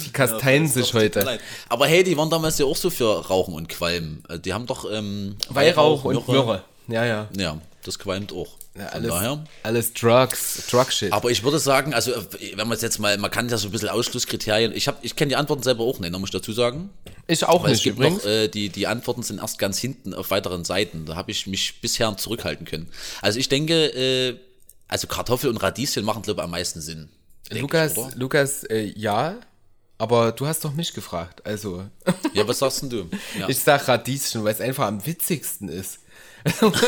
[SPEAKER 3] Die kasteien sich
[SPEAKER 1] tut mir
[SPEAKER 3] heute.
[SPEAKER 1] leid. Aber hey, die waren damals ja auch so für Rauchen und Qualm. Äh, Die haben doch ähm,
[SPEAKER 3] Weihrauch und Myrrhe. Ja, ja.
[SPEAKER 1] Ja, das qualmt auch.
[SPEAKER 3] Ja
[SPEAKER 1] Von
[SPEAKER 3] alles,
[SPEAKER 1] daher.
[SPEAKER 3] alles Drugs, Drug-Shit.
[SPEAKER 1] Aber ich würde sagen, also äh, wenn man es jetzt mal, man kann ja so ein bisschen Ausschlusskriterien. Ich habe, ich kenne die Antworten selber auch nicht, da muss ich dazu sagen.
[SPEAKER 3] Ich auch
[SPEAKER 1] Weil es
[SPEAKER 3] nicht
[SPEAKER 1] gibt
[SPEAKER 3] übrigens.
[SPEAKER 1] noch, äh, die, die Antworten sind erst ganz hinten auf weiteren Seiten. Da habe ich mich bisher zurückhalten können. Also ich denke, äh, also Kartoffel und Radieschen machen, glaube ich, am meisten Sinn.
[SPEAKER 3] Lukas,
[SPEAKER 1] ich?
[SPEAKER 3] Lukas, äh, ja, aber du hast doch mich gefragt. Also,
[SPEAKER 1] Ja, was sagst denn du? Ja.
[SPEAKER 3] ich sag Radieschen, weil es einfach am witzigsten ist.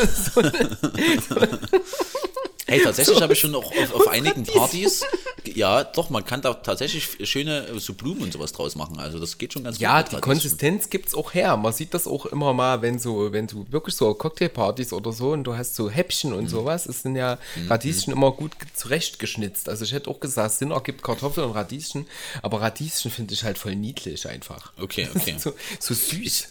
[SPEAKER 1] Hey, tatsächlich habe ich schon auch auf, auf einigen Partys, ja, doch, man kann da tatsächlich schöne so Blumen und sowas draus machen. Also das geht schon ganz
[SPEAKER 3] Ja,
[SPEAKER 1] gut.
[SPEAKER 3] die
[SPEAKER 1] mit
[SPEAKER 3] Konsistenz gibt's auch her. Man sieht das auch immer mal, wenn so, wenn du wirklich so Cocktailpartys oder so und du hast so Häppchen
[SPEAKER 1] Mhm.
[SPEAKER 3] und sowas, es sind ja Radieschen immer gut ge- zurechtgeschnitzt. Also ich hätte auch gesagt, Sinn ergibt Kartoffeln und Radieschen, aber Radieschen finde ich halt voll niedlich einfach.
[SPEAKER 1] Okay, okay.
[SPEAKER 3] so, so süß.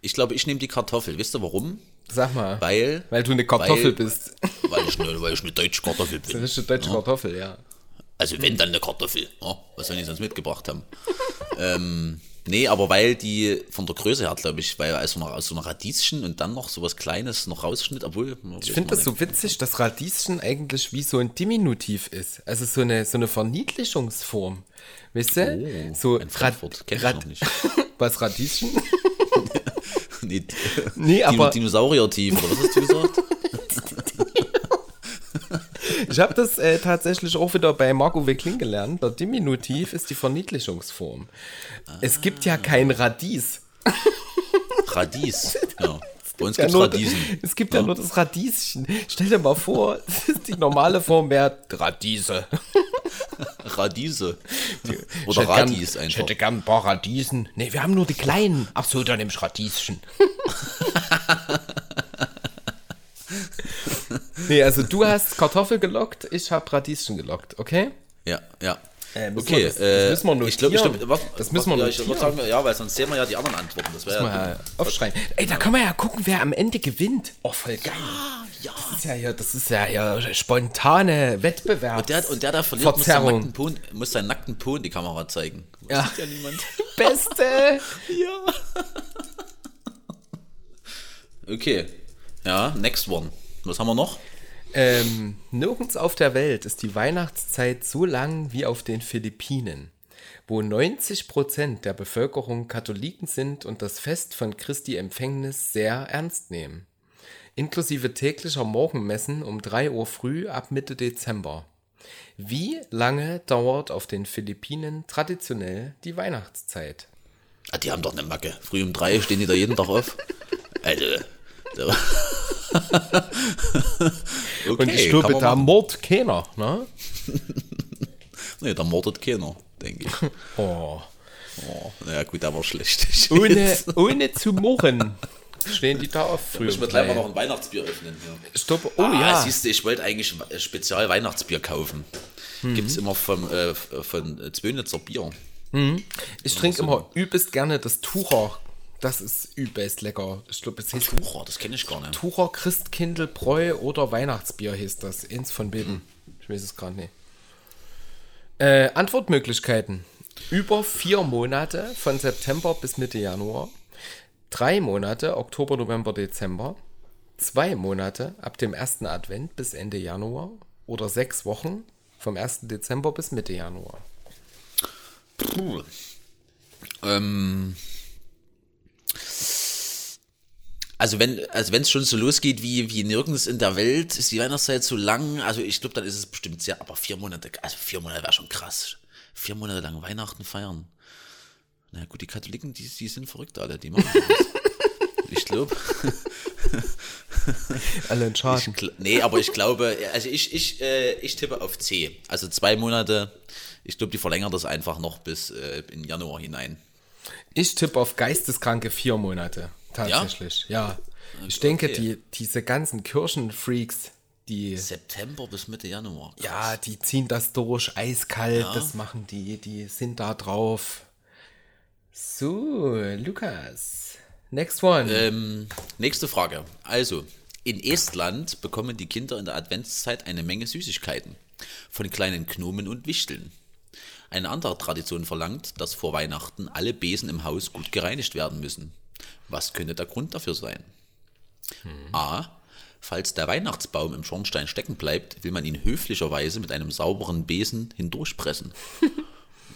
[SPEAKER 1] Ich glaube, ich nehme die Kartoffel. Wisst ihr warum?
[SPEAKER 3] Sag mal.
[SPEAKER 1] Weil,
[SPEAKER 3] Weil du eine Kartoffel
[SPEAKER 1] weil,
[SPEAKER 3] bist.
[SPEAKER 1] weil ich eine, weil ich eine deutsche Kartoffel
[SPEAKER 3] Eine
[SPEAKER 1] bin.
[SPEAKER 3] richtige deutsche Kartoffel, ja.
[SPEAKER 1] Also wenn dann eine Kartoffel. Ja, was sollen die sonst mitgebracht haben? ähm, nee, aber weil die von der Größe her, glaube ich, weil aus so, einer, aus so einer Radieschen und dann noch sowas Kleines noch rausschnitt, obwohl.
[SPEAKER 3] Ich finde das so witzig, dass Radieschen eigentlich wie so ein Diminutiv ist. Also so eine, so eine Verniedlichungsform. Weißt du? so
[SPEAKER 1] Oh, in Frankfurt. Kenn ich noch nicht.
[SPEAKER 3] Was Radieschen?
[SPEAKER 1] Nee,
[SPEAKER 3] Nee, aber-
[SPEAKER 1] Dinosaurier-Tief, oder was hast du gesagt?
[SPEAKER 3] Ich habe das äh, tatsächlich auch wieder bei Marco Wickling gelernt. Der Diminutiv ist die Verniedlichungsform. Es gibt ja kein Radies.
[SPEAKER 1] Radies. Ja. Bei uns
[SPEAKER 3] Ja,
[SPEAKER 1] gibt es
[SPEAKER 3] nur,
[SPEAKER 1] Radiesen.
[SPEAKER 3] es gibt ja. nur das Radieschen. Stell dir mal vor, die normale Form wäre Radiese.
[SPEAKER 1] Radiese.
[SPEAKER 3] Ich
[SPEAKER 1] Oder
[SPEAKER 3] hätte gern-
[SPEAKER 1] Radis
[SPEAKER 3] Ich
[SPEAKER 1] einfach.
[SPEAKER 3] hätte gern ein paar Radiesen. Nee, wir haben nur die kleinen. Ach so, dann nehme ich Radieschen. nee, also du hast Kartoffel gelockt, ich habe Radieschen gelockt, okay?
[SPEAKER 1] Ja, ja.
[SPEAKER 3] Äh,
[SPEAKER 1] okay,
[SPEAKER 3] wir das- das müssen wir
[SPEAKER 1] ich glaube, ich
[SPEAKER 3] notieren.
[SPEAKER 1] glaub, was,
[SPEAKER 3] Das müssen wir
[SPEAKER 1] ja, ich
[SPEAKER 3] notieren.
[SPEAKER 1] sagen, ja, weil sonst sehen wir ja die anderen Antworten. Das wäre ja, dumm.
[SPEAKER 3] aufschreiben. Ey, da kann man ja gucken, wer am Ende gewinnt. Oh, voll geil.
[SPEAKER 1] ja.
[SPEAKER 3] Das ist ja hier, das ist ja hier spontane Wettbewerb.
[SPEAKER 1] Und der, und der da verliert, muss seinen, nackten po, muss seinen nackten Po in die Kamera zeigen. Das
[SPEAKER 3] Ja.
[SPEAKER 1] sieht ja niemand.
[SPEAKER 3] Beste.
[SPEAKER 1] ja. Okay. Ja, next one. Was haben wir noch?
[SPEAKER 3] Ähm, nirgends auf der Welt ist die Weihnachtszeit so lang wie auf den Philippinen, wo 90% der Bevölkerung Katholiken sind und das Fest von Christi Empfängnis sehr ernst nehmen. Inklusive täglicher Morgenmessen um 3 Uhr früh ab Mitte Dezember. Wie lange dauert auf den Philippinen traditionell die Weihnachtszeit?
[SPEAKER 1] Ah, die haben doch eine Macke. Früh um drei stehen die da jeden Tag auf. Also. So. okay,
[SPEAKER 3] Und ich glaube, da
[SPEAKER 1] machen.
[SPEAKER 3] mord keiner, ne?
[SPEAKER 1] Nee, da mordet keiner, denke ich.
[SPEAKER 3] Oh.
[SPEAKER 1] Oh, naja, gut, war schlecht.
[SPEAKER 3] Ohne, ohne zu murren stehen die da auf früh.
[SPEAKER 1] Ich
[SPEAKER 3] um
[SPEAKER 1] würde gleich mal noch ein Weihnachtsbier öffnen. Ja.
[SPEAKER 3] Stopp. Oh
[SPEAKER 1] ah,
[SPEAKER 3] ja.
[SPEAKER 1] siehst du, ich wollte eigentlich ein Spezial Weihnachtsbier kaufen.
[SPEAKER 3] Mhm.
[SPEAKER 1] Gibt es immer vom, äh, von äh, Zwönitzer Bier.
[SPEAKER 3] Ich trinke immer übelst gerne das Tucher. Das ist übelst lecker. Ich glaube, es heißt
[SPEAKER 1] Tucher, das kenne ich gar nicht.
[SPEAKER 3] Tucher Christkindlbräu oder Weihnachtsbier hieß das. Eins von beiden. Ich weiß es gerade nicht. Äh, Antwortmöglichkeiten. Über vier Monate von September bis Mitte Januar. Drei Monate, Oktober, November, Dezember. Zwei Monate ab dem ersten Advent bis Ende Januar. Oder sechs Wochen vom 1. Dezember bis Mitte Januar.
[SPEAKER 1] Puh. Ähm, also wenn also es schon so losgeht wie, wie nirgends in der Welt, ist die Weihnachtszeit so lang. Also ich glaube, dann ist es bestimmt sehr, aber vier Monate, also vier Monate wäre schon krass. Vier Monate lang Weihnachten feiern. Na gut, die Katholiken, die, die sind verrückt alle, die machen das. Ich glaube.
[SPEAKER 3] Alle
[SPEAKER 1] Ich gl- Nee, aber ich glaube, also ich, ich, äh, ich tippe auf C. Also zwei Monate. Ich glaube, die verlängern das einfach noch bis äh, in Januar hinein.
[SPEAKER 3] Ich tippe auf geisteskranke vier Monate. Tatsächlich, ja. Ich denke,
[SPEAKER 1] Okay.
[SPEAKER 3] die, diese ganzen Kirchenfreaks, die,
[SPEAKER 1] September bis Mitte Januar.
[SPEAKER 3] ja, die ziehen das durch, eiskalt, das machen die, die sind da drauf. So, Lukas. Next one.
[SPEAKER 1] Ähm, nächste Frage. Also, in Estland bekommen die Kinder in der Adventszeit eine Menge Süßigkeiten. Von kleinen Gnomen und Wichteln. Eine andere Tradition verlangt, dass vor Weihnachten alle Besen im Haus gut gereinigt werden müssen. Was könnte der Grund dafür sein? A. Falls der Weihnachtsbaum im Schornstein stecken bleibt, will man ihn höflicherweise mit einem sauberen Besen hindurchpressen.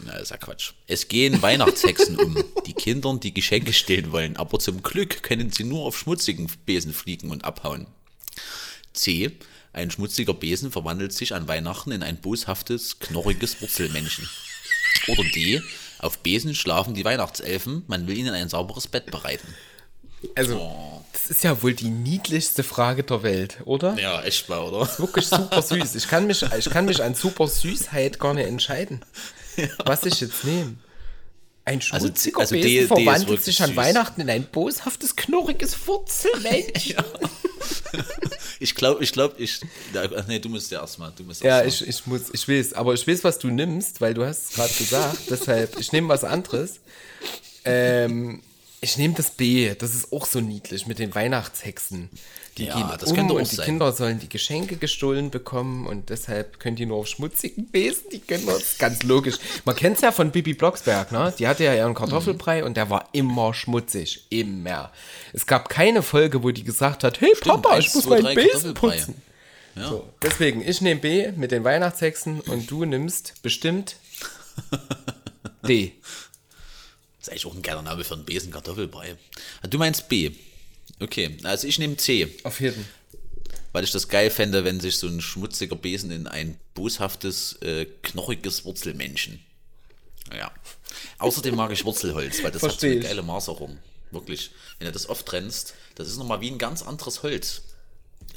[SPEAKER 1] Na, ist ja Quatsch. Es gehen Weihnachtshexen um, die Kindern die Geschenke stehlen wollen, aber zum Glück können sie nur auf schmutzigen Besen fliegen und abhauen. C. Ein schmutziger Besen verwandelt sich an Weihnachten in ein boshaftes, knorriges Wurzelmännchen. Oder D. Auf Besen schlafen die Weihnachtselfen, man will ihnen ein sauberes Bett bereiten.
[SPEAKER 3] Also, das ist ja wohl die niedlichste Frage der Welt, oder?
[SPEAKER 1] Ja, echt mal, oder?
[SPEAKER 3] Wirklich super süß. Ich kann mich, ich kann mich an super Süßheit gar nicht entscheiden, was ich jetzt nehme. Ein
[SPEAKER 1] Also,
[SPEAKER 3] schmutziger
[SPEAKER 1] also die ist
[SPEAKER 3] verwandelt
[SPEAKER 1] wirklich
[SPEAKER 3] sich an
[SPEAKER 1] süß.
[SPEAKER 3] Weihnachten in ein boshaftes, knurriges Wurzelmännchen.
[SPEAKER 1] Ich glaube, ich glaube, ich. Ja, Nee, du musst ja erstmal. Du musst
[SPEAKER 3] Ja, ich, ich muss, ich weiß, aber ich weiß, was du nimmst, weil du hast es gerade gesagt, deshalb, ich nehme was anderes. Ähm, ich nehme das B, das ist auch so niedlich mit den Weihnachtshexen. Die
[SPEAKER 1] Ja,
[SPEAKER 3] gehen
[SPEAKER 1] das
[SPEAKER 3] um und die
[SPEAKER 1] sein.
[SPEAKER 3] Kinder sollen die Geschenke gestohlen bekommen und deshalb können die nur auf schmutzigen Besen, die Kinder, das ist ganz logisch. Man kennt es ja von Bibi Blocksberg, ne? Die hatte ja ihren Kartoffelbrei und der war immer schmutzig, immer. Es gab keine Folge, wo die gesagt hat, hey Papa,
[SPEAKER 1] eins,
[SPEAKER 3] ich muss
[SPEAKER 1] zwei,
[SPEAKER 3] meinen Besen putzen. So, deswegen, ich nehme B mit den Weihnachtshexen und du nimmst bestimmt D.
[SPEAKER 1] Das ist eigentlich auch ein geiler Name für einen Besen Kartoffelbrei. Ah, Du meinst B. Okay, also ich nehme C,
[SPEAKER 3] Auf jeden.
[SPEAKER 1] weil ich das geil fände, wenn sich so ein schmutziger Besen in ein boshaftes, äh, knorriges Wurzelmännchen. Ja. Außerdem mag ich Wurzelholz, weil das hat so
[SPEAKER 3] Versteh
[SPEAKER 1] eine geile Maserung. Wirklich. Wenn du das oft trennst, das ist nochmal wie ein ganz anderes Holz,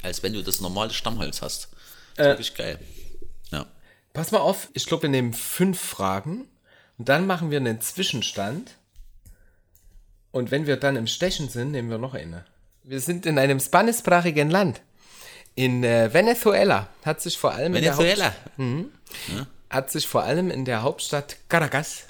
[SPEAKER 1] als wenn du das normale Stammholz hast. Das ist wirklich geil. Ja.
[SPEAKER 3] Pass mal auf, ich glaube, wir nehmen fünf Fragen und dann machen wir einen Zwischenstand. Und wenn wir dann im Stechen sind, nehmen wir noch eine. Wir sind in einem spanischsprachigen Land. In äh, Venezuela hat sich vor allem in der
[SPEAKER 1] Venezuela.
[SPEAKER 3] hat sich vor allem in der Hauptstadt Caracas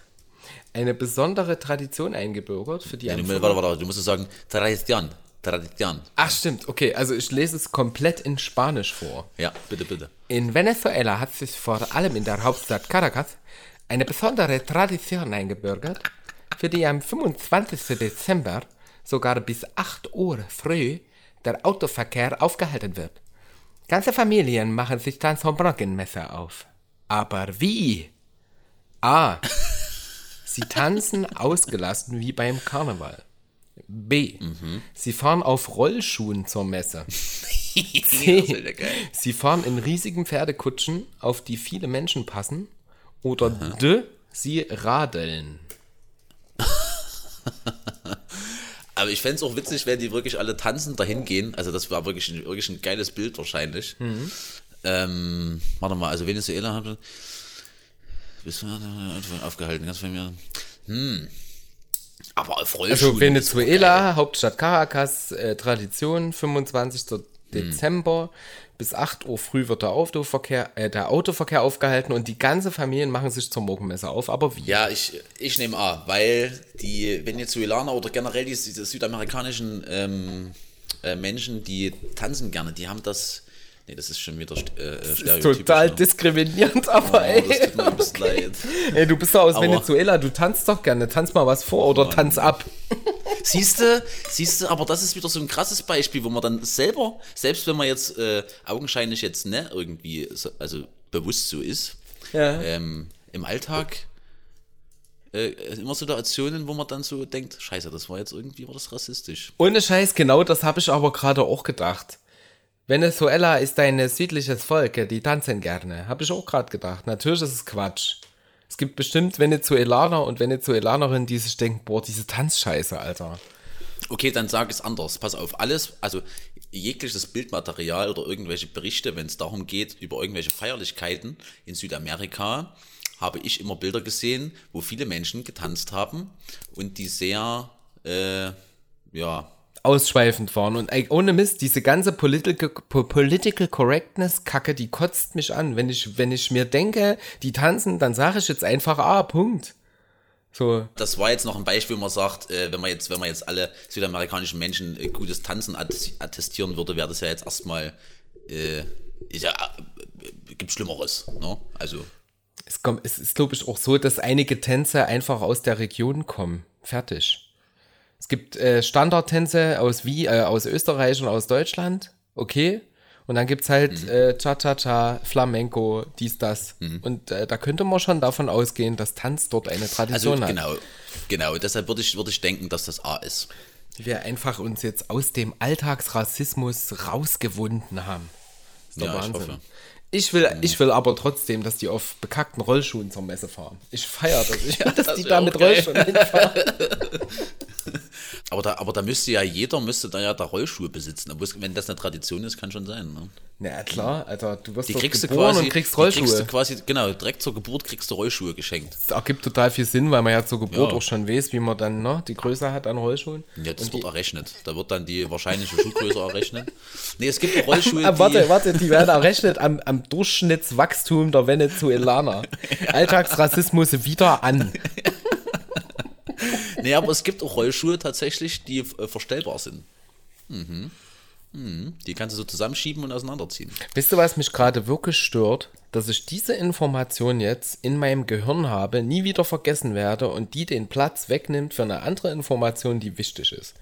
[SPEAKER 3] eine besondere Tradition eingebürgert, für die
[SPEAKER 1] Ja, du, warte, warte, du musst sagen, Tradition. Tradition.
[SPEAKER 3] Ach stimmt, okay, also ich lese es komplett in Spanisch vor.
[SPEAKER 1] Ja, bitte, bitte.
[SPEAKER 3] In Venezuela hat sich vor allem in der Hauptstadt Caracas eine besondere Tradition eingebürgert, für die am 25. Dezember sogar bis 8 Uhr früh der Autoverkehr aufgehalten wird. Ganze Familien machen sich dann zum Brockenmesser auf. Aber wie? A. Sie tanzen ausgelassen wie beim Karneval. B. Sie fahren auf Rollschuhen zur Messe. C. Sie fahren in riesigen Pferdekutschen, auf die viele Menschen passen. Oder D. Sie radeln.
[SPEAKER 1] Aber ich fände es auch witzig, wenn die wirklich alle tanzend dahin gehen. Also das war wirklich ein, wirklich ein geiles Bild wahrscheinlich. Ähm, warte mal, also Venezuela hat bis aufgehalten, ganz von mir. Hm. Aber auf Rollschuhen.
[SPEAKER 3] Also Venezuela, Hauptstadt Caracas, äh, Tradition, 25. Dezember. Bis 8 Uhr früh wird der Autoverkehr, äh, der Autoverkehr aufgehalten und die ganze Familien machen sich zur Morgenmesse auf. Aber wie?
[SPEAKER 1] Ja, ich, ich nehme A, weil die Venezuelaner oder generell die, die südamerikanischen ähm, äh, Menschen, die tanzen gerne, die haben das. Nee, das ist schon wieder äh,
[SPEAKER 3] Das ist
[SPEAKER 1] stereotypisch,
[SPEAKER 3] total
[SPEAKER 1] ne?
[SPEAKER 3] diskriminierend, aber
[SPEAKER 1] Oh, das
[SPEAKER 3] ey.
[SPEAKER 1] tut mir bisschen leid.
[SPEAKER 3] ey, du bist doch aus
[SPEAKER 1] Aber-
[SPEAKER 3] Venezuela, du tanzt doch gerne. Tanz mal was vor oder tanz ab.
[SPEAKER 1] Siehst du, siehst du, aber das ist wieder so ein krasses Beispiel, wo man dann selber, selbst wenn man jetzt äh, augenscheinlich jetzt ne irgendwie, so, also bewusst so ist,
[SPEAKER 3] Ja.
[SPEAKER 1] ähm, im Alltag äh, immer Situationen, wo man dann so denkt, scheiße, das war jetzt irgendwie, war das rassistisch.
[SPEAKER 3] Ohne Scheiß, genau das habe ich aber gerade auch gedacht. Venezuela ist ein südliches Volk, die tanzen gerne. Habe ich auch gerade gedacht. Natürlich ist es Quatsch. Es gibt bestimmt Venezuelaner und Venezuelanerinnen, die sich denken, boah, diese Tanzscheiße, Alter.
[SPEAKER 1] Okay, dann sag es anders. Pass auf, alles, also jegliches Bildmaterial oder irgendwelche Berichte, wenn es darum geht, über irgendwelche Feierlichkeiten in Südamerika habe ich immer Bilder gesehen, wo viele Menschen getanzt haben und die sehr, äh, ja,
[SPEAKER 3] ausschweifend waren. Und ohne Mist, diese ganze Political, Po- Political Correctness-Kacke, die kotzt mich an. Wenn ich, wenn ich mir denke, die tanzen, dann sage ich jetzt einfach, ah, Punkt. So,
[SPEAKER 1] das war jetzt noch ein Beispiel, wo man sagt, äh, wenn man jetzt, wenn man jetzt alle südamerikanischen Menschen äh, gutes Tanzen att- attestieren würde, wäre das ja jetzt erstmal, äh, ja, äh, gibt Schlimmeres, ne? Also,
[SPEAKER 3] es, kommt, es ist, glaube ich, auch so, dass einige Tänze einfach aus der Region kommen. Fertig. Es gibt äh, Standardtänze aus wie äh, aus Österreich und aus Deutschland, okay. Und dann gibt's halt
[SPEAKER 1] Mhm.
[SPEAKER 3] äh, Cha-Cha-Cha, Flamenco, dies, das. Und äh, da könnte man schon davon ausgehen, dass Tanz dort eine
[SPEAKER 1] also
[SPEAKER 3] Tradition hat.
[SPEAKER 1] genau, genau. Deshalb würde ich, würde ich denken, dass das A ist.
[SPEAKER 3] wir einfach uns jetzt aus dem Alltagsrassismus rausgewunden haben. Das ist der
[SPEAKER 1] Ja, ich
[SPEAKER 3] Wahnsinn.
[SPEAKER 1] hoffe.
[SPEAKER 3] Ich will, ich will aber trotzdem, dass die auf bekackten Rollschuhen zur Messe fahren. Ich feiere das. Ich dass
[SPEAKER 1] das
[SPEAKER 3] die da mit
[SPEAKER 1] geil.
[SPEAKER 3] Rollschuhen hinfahren.
[SPEAKER 1] Aber da, aber da müsste ja jeder, müsste da ja da Rollschuhe besitzen. Obwohl Wenn das eine Tradition ist, kann schon sein. Ne?
[SPEAKER 3] Na klar, Alter, du wirst
[SPEAKER 1] Die kriegst
[SPEAKER 3] geboren
[SPEAKER 1] quasi,
[SPEAKER 3] und kriegst
[SPEAKER 1] die kriegst du
[SPEAKER 3] Rollschuhe.
[SPEAKER 1] quasi, genau, direkt zur Geburt kriegst du Rollschuhe geschenkt.
[SPEAKER 3] Das ergibt total viel Sinn, weil man ja zur Geburt
[SPEAKER 1] Ja.
[SPEAKER 3] auch schon weiß, wie man dann ne, die Größe hat an Rollschuhen.
[SPEAKER 1] Ja, das
[SPEAKER 3] Und
[SPEAKER 1] wird errechnet. Da wird dann die wahrscheinliche Schuhgröße errechnet. Nee, es gibt Rollschuhe,
[SPEAKER 3] ah, warte, warte, die werden errechnet am, am Durchschnittswachstum der Venezuelaner. Alltagsrassismus wieder an.
[SPEAKER 1] Nee, aber es gibt auch Rollschuhe tatsächlich, die äh, verstellbar sind. Mhm. Mhm. Die kannst du so zusammenschieben und auseinanderziehen.
[SPEAKER 3] Wisst ihr, was mich gerade wirklich stört? Dass ich diese Information jetzt in meinem Gehirn habe, nie wieder vergessen werde und die den Platz wegnimmt für eine andere Information, die wichtig ist.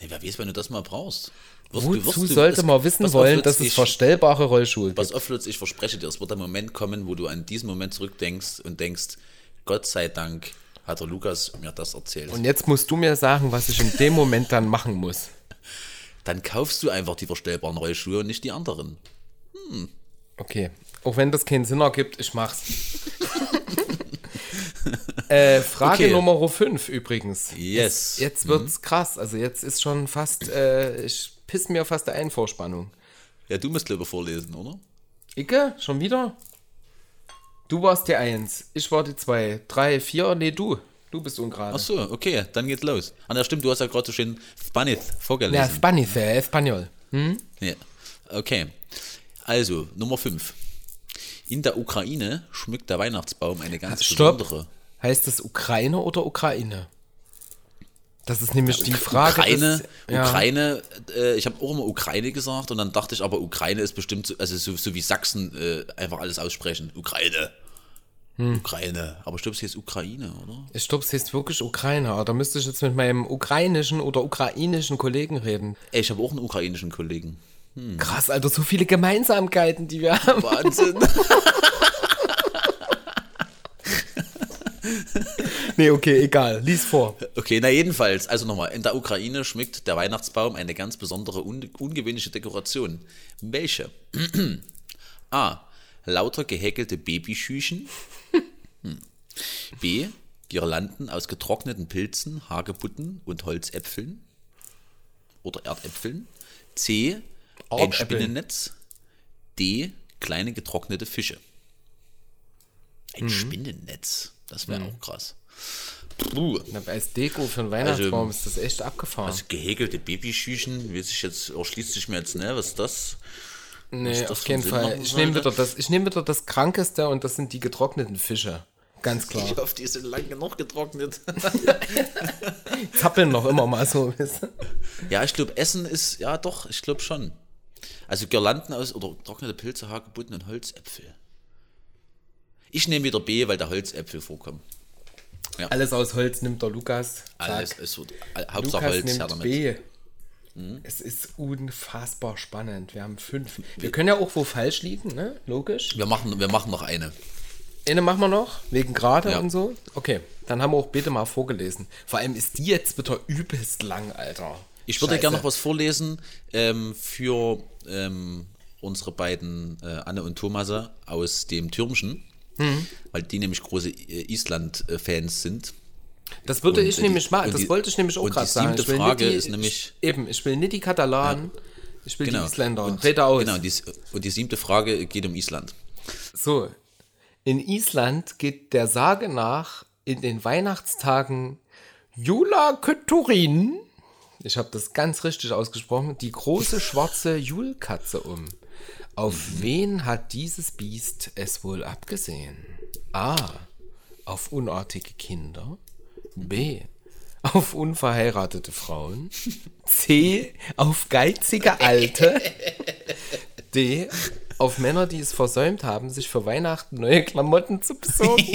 [SPEAKER 1] Nee, wer weiß, wenn du das mal brauchst. Wirst wirst
[SPEAKER 3] Wozu
[SPEAKER 1] du-
[SPEAKER 3] sollte
[SPEAKER 1] es-
[SPEAKER 3] man wissen wollen, dass es
[SPEAKER 1] ich-
[SPEAKER 3] verstellbare Rollschuhe gibt?
[SPEAKER 1] Auf, Lutz, ich verspreche dir, es wird ein Moment kommen, wo du an diesen Moment zurückdenkst und denkst, Gott sei Dank hat der Lukas mir das erzählt.
[SPEAKER 3] Und jetzt musst du mir sagen, was ich in dem Moment dann machen muss.
[SPEAKER 1] dann kaufst du einfach die verstellbaren Rollschuhe und nicht die anderen.
[SPEAKER 3] Okay. Auch wenn das keinen Sinn ergibt, ich mach's. äh, Frage
[SPEAKER 1] Okay.
[SPEAKER 3] Nummer 5 übrigens.
[SPEAKER 1] Yes.
[SPEAKER 3] Jetzt wird's krass. Also jetzt ist schon fast, äh, ich piss mir fast ein Vorspannung.
[SPEAKER 1] Ja, du musst lieber vorlesen, oder?
[SPEAKER 3] Icke, schon wieder? Du warst die Eins, ich war die Zwei, Drei, Vier, nee, du. Du bist ungerade.
[SPEAKER 1] Ach so, okay, dann geht's los. Ah, ja, stimmt, du hast ja gerade so schön Spanish
[SPEAKER 3] Ja,
[SPEAKER 1] vorgelesen.
[SPEAKER 3] Spanish, äh, Espanol.
[SPEAKER 1] Ja. Okay. Also, Nummer 5. In der Ukraine schmückt der Weihnachtsbaum eine ganz
[SPEAKER 3] Stopp.
[SPEAKER 1] besondere.
[SPEAKER 3] Heißt das Ukraine oder Ukraine? Das ist nämlich die Frage.
[SPEAKER 1] Ukraine,
[SPEAKER 3] des- ja.
[SPEAKER 1] Ukraine, äh, ich habe auch immer Ukraine gesagt und dann dachte ich, aber Ukraine ist bestimmt, so, also so, so wie Sachsen äh, einfach alles aussprechen. Ukraine.
[SPEAKER 3] Hm.
[SPEAKER 1] Ukraine. Aber ich glaube, es heißt Ukraine, oder?
[SPEAKER 3] Ich glaube, es heißt wirklich Ukraine, aber da müsste ich jetzt mit meinem ukrainischen oder ukrainischen Kollegen reden.
[SPEAKER 1] Ey, ich habe auch einen ukrainischen Kollegen.
[SPEAKER 3] Krass, Alter, so viele Gemeinsamkeiten, die wir haben.
[SPEAKER 1] Wahnsinn.
[SPEAKER 3] Nee, okay, egal. Lies vor.
[SPEAKER 1] Okay, na jedenfalls, also nochmal, in der Ukraine schmückt der Weihnachtsbaum eine ganz besondere, un ungewöhnliche Dekoration. Welche? A. Lauter gehäkelte Babyschüchen. Hm. B. Girlanden aus getrockneten Pilzen, Hagebutten und Holzäpfeln. Oder Erdäpfeln. C. Ein. Spinnennetz. D. Kleine getrocknete Fische. Ein Spinnennetz. Das wäre auch krass. Puh.
[SPEAKER 3] Als Deko für einen Weihnachtsbaum ist das echt abgefahren.
[SPEAKER 1] Also gehäkelte Babyschüchen, weiß ich jetzt, erschließt sich mir jetzt, ne, was ist das?
[SPEAKER 3] nee,
[SPEAKER 1] das
[SPEAKER 3] auf jeden
[SPEAKER 1] Sinn
[SPEAKER 3] Fall. Ich nehme wieder, das- ich nehm wieder das Krankeste und das sind die getrockneten Fische. Ganz klar.
[SPEAKER 1] Ich hoffe, die sind lang genug getrocknet.
[SPEAKER 3] Zappeln noch immer mal so.
[SPEAKER 1] ja, ich glaube, Essen ist, ja doch, ich glaube schon. Also Girlanden aus, oder trocknete Pilze, Hagebutten und Holzäpfel. Ich nehme wieder B, weil da Holzäpfel vorkommen.
[SPEAKER 3] Alles aus Holz nimmt der Lukas.
[SPEAKER 1] Alles,
[SPEAKER 3] Zack.
[SPEAKER 1] es wird, äh, Hauptsache
[SPEAKER 3] Lukas
[SPEAKER 1] Holz, her
[SPEAKER 3] nimmt
[SPEAKER 1] damit.
[SPEAKER 3] B. Es ist unfassbar spannend. Wir haben fünf. Wir können ja auch wo falsch liegen, ne? Logisch.
[SPEAKER 1] Wir machen, wir machen noch eine.
[SPEAKER 3] Eine machen wir noch, wegen Grade
[SPEAKER 1] Ja.
[SPEAKER 3] und so. Okay, dann haben wir auch bitte mal vorgelesen. Vor allem ist die jetzt wieder übelst lang, Alter.
[SPEAKER 1] Ich würde gerne noch was vorlesen ähm, für ähm, unsere beiden äh, Anne und Thomase aus dem Türmchen,
[SPEAKER 3] Mhm.
[SPEAKER 1] weil die nämlich große äh, Island-Fans sind.
[SPEAKER 3] Das würde
[SPEAKER 1] Und
[SPEAKER 3] ich
[SPEAKER 1] die-
[SPEAKER 3] nämlich machen.
[SPEAKER 1] und
[SPEAKER 3] Das
[SPEAKER 1] die-
[SPEAKER 3] wollte ich nämlich auch
[SPEAKER 1] die
[SPEAKER 3] gerade sagen.
[SPEAKER 1] siebte
[SPEAKER 3] Ich will
[SPEAKER 1] Frage
[SPEAKER 3] die,
[SPEAKER 1] ist nämlich-
[SPEAKER 3] Ich, eben, ich will nicht die Katalanen, ich will
[SPEAKER 1] Genau.
[SPEAKER 3] die Isländer.
[SPEAKER 1] Und,
[SPEAKER 3] Rede aus.
[SPEAKER 1] Genau, und die, und die siebte Frage geht um Island.
[SPEAKER 3] So, In Island geht der Sage nach in den Weihnachtstagen Jula Köturin, ich habe das ganz richtig ausgesprochen, die große schwarze Julkatze um. Auf wen hat dieses Biest es wohl abgesehen? A. Auf unartige Kinder. B. Auf unverheiratete Frauen. C. Auf geizige Alte. D. Auf Männer, die es versäumt haben, sich für Weihnachten neue Klamotten zu besorgen.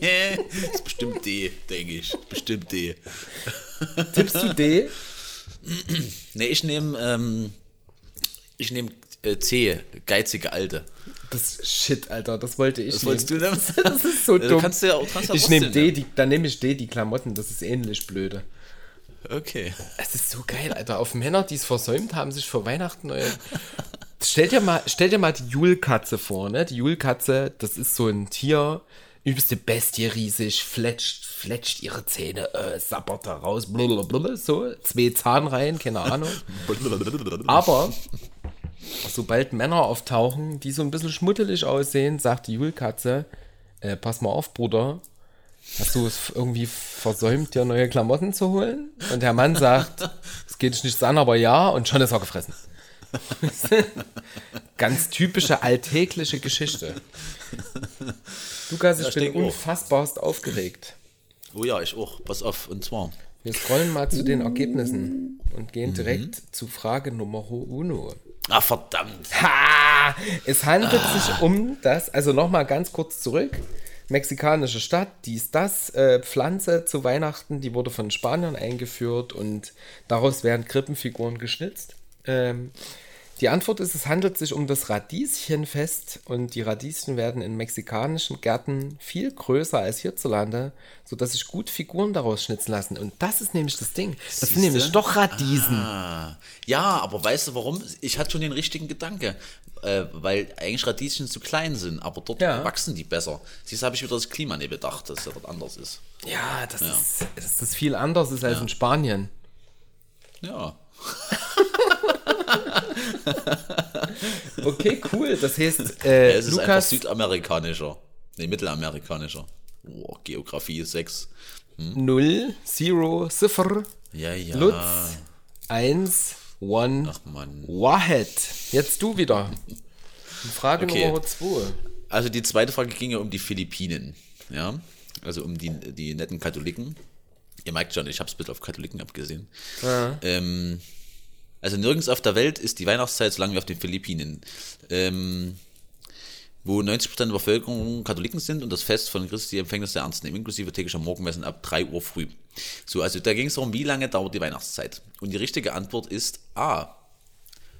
[SPEAKER 1] Das ist bestimmt D, denke ich. Bestimmt D.
[SPEAKER 3] Tippst du D?
[SPEAKER 1] Ne, ich nehme ähm, ich nehme äh, C, geizige Alte.
[SPEAKER 3] Das Shit, Alter, das wollte ich
[SPEAKER 1] Was
[SPEAKER 3] nehmen.
[SPEAKER 1] wolltest du nehmen?
[SPEAKER 3] Das ist so
[SPEAKER 1] Du
[SPEAKER 3] dumm.
[SPEAKER 1] kannst ja auch
[SPEAKER 3] ich nehme D, die, dann nehme ich D, die Klamotten, das ist ähnlich blöde.
[SPEAKER 1] Okay.
[SPEAKER 3] Es ist so geil, Alter. Auf Männer, die es versäumt haben, sich für Weihnachten neue. Stell dir mal, stell dir mal die Julkatze vor, ne? Die Julkatze, das ist so ein Tier, übelste Bestie, riesig, fletscht, fletscht ihre Zähne, äh, sabbert da raus, blablabla, so, zwei Zahnreihen, keine Ahnung. Aber sobald Männer auftauchen, die so ein bisschen schmuddelig aussehen, sagt die Julkatze, äh, pass mal auf, Bruder, hast du es irgendwie versäumt, dir neue Klamotten zu holen? Und der Mann sagt, es geht dich nichts an, aber ja, und schon ist er gefressen. Ganz typische alltägliche Geschichte. Lukas, ich
[SPEAKER 1] Ja,
[SPEAKER 3] bin
[SPEAKER 1] denk auch.
[SPEAKER 3] unfassbarst aufgeregt.
[SPEAKER 1] Oh ja, ich auch. Pass auf. Und zwar.
[SPEAKER 3] Wir scrollen mal zu den Ergebnissen und
[SPEAKER 1] Mhm.
[SPEAKER 3] gehen direkt zu Frage Nummer uno.
[SPEAKER 1] Ah, verdammt.
[SPEAKER 3] Ha! Es handelt sich um das, also nochmal ganz kurz zurück. Mexikanische Stadt, dies, das, äh, Pflanze zu Weihnachten, die wurde von Spaniern eingeführt und daraus werden Krippenfiguren geschnitzt. Ähm, die Antwort ist, es handelt sich um das Radieschenfest und die Radieschen werden in mexikanischen Gärten viel größer als hierzulande, sodass sich gut Figuren daraus schnitzen lassen. Und das ist nämlich das Ding. Das sind
[SPEAKER 1] Siehste?
[SPEAKER 3] nämlich doch Radiesen.
[SPEAKER 1] Ah, ja, aber weißt du warum? Ich hatte schon den richtigen Gedanke. Äh, weil eigentlich Radieschen zu klein sind, aber dort
[SPEAKER 3] Ja.
[SPEAKER 1] wachsen die besser. Siehst du, habe ich wieder das Klima nicht bedacht, dass es dort anders ist.
[SPEAKER 3] Ja, das, Ist, dass das viel anders ist als in Spanien.
[SPEAKER 1] Ja.
[SPEAKER 3] Okay, cool. Das heißt, äh,
[SPEAKER 1] es ist einfach südamerikanischer. Nee, mittelamerikanischer. Oh, Geografie 6.
[SPEAKER 3] 0, 0, 0,
[SPEAKER 1] Ja, ja.
[SPEAKER 3] Lutz, 1, 1,
[SPEAKER 1] Ach Mann.
[SPEAKER 3] Wahed. Jetzt du wieder. Frage
[SPEAKER 1] Okay.
[SPEAKER 3] Nummer 2.
[SPEAKER 1] Also die zweite Frage ging ja um die Philippinen. Ja. Also um die, die netten Katholiken. Ihr merkt schon, ich habe es bitte auf Katholiken abgesehen. Ähm, also nirgends auf der Welt ist die Weihnachtszeit so lang wie auf den Philippinen. Ähm, wo 90% der Bevölkerung Katholiken sind und das Fest von Christi Empfängnis sehr ernst nehmen, inklusive täglicher Morgenmessen ab 3 Uhr früh. So, also da ging es darum, wie lange dauert die Weihnachtszeit? Und die richtige Antwort ist A.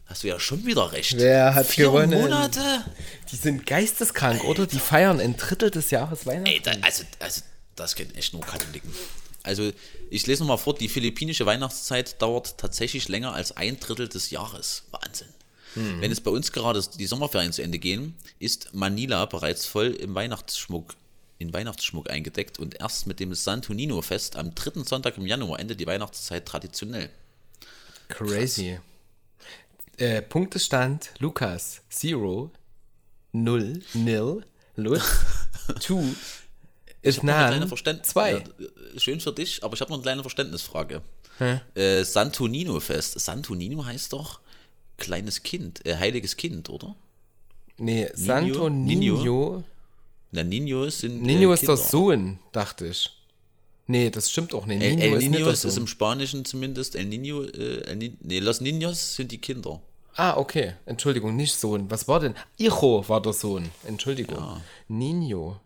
[SPEAKER 1] Hast du ja schon wieder recht.
[SPEAKER 3] Wer hat
[SPEAKER 1] Vier
[SPEAKER 3] gewonnen?
[SPEAKER 1] Monate?
[SPEAKER 3] Die sind geisteskrank, oder? Die feiern ein Drittel des Jahres Weihnachten.
[SPEAKER 1] Ey, da, also, also, das kennen echt nur Katholiken. Also, ich lese nochmal vor, die philippinische Weihnachtszeit dauert tatsächlich länger als ein Drittel des Jahres. Wahnsinn. Wenn es bei uns gerade die Sommerferien zu Ende gehen, ist Manila bereits voll im Weihnachtsschmuck, in Weihnachtsschmuck eingedeckt und erst mit dem Santo Nino Fest am dritten Sonntag im Januar endet die Weihnachtszeit traditionell.
[SPEAKER 3] Crazy. Äh, Punktestand Lukas 0, 0, 0, Lutz 2,
[SPEAKER 1] Ich habe noch eine kleine
[SPEAKER 3] Isnan
[SPEAKER 1] Verständnis.
[SPEAKER 3] 2.
[SPEAKER 1] Ja, äh, schön für dich, aber ich habe noch eine kleine Verständnisfrage. Äh, Santo Nino Fest. Santo Nino heißt doch kleines Kind, äh, heiliges Kind, oder?
[SPEAKER 3] Nee, Santo
[SPEAKER 1] Nino?
[SPEAKER 3] Nino.
[SPEAKER 1] Na, Ninos sind.
[SPEAKER 3] Nino
[SPEAKER 1] äh,
[SPEAKER 3] ist der. Sohn, dachte ich. Nee, das stimmt auch nicht.
[SPEAKER 1] El,
[SPEAKER 3] Nino
[SPEAKER 1] El
[SPEAKER 3] ist der
[SPEAKER 1] Niños ist
[SPEAKER 3] Sohn.
[SPEAKER 1] im Spanischen zumindest. El Nino, äh, El Ni nee, Los Niños sind die Kinder.
[SPEAKER 3] Ah, okay. Entschuldigung, nicht Sohn. Was war denn? Hijo war der Sohn. Entschuldigung. Nino.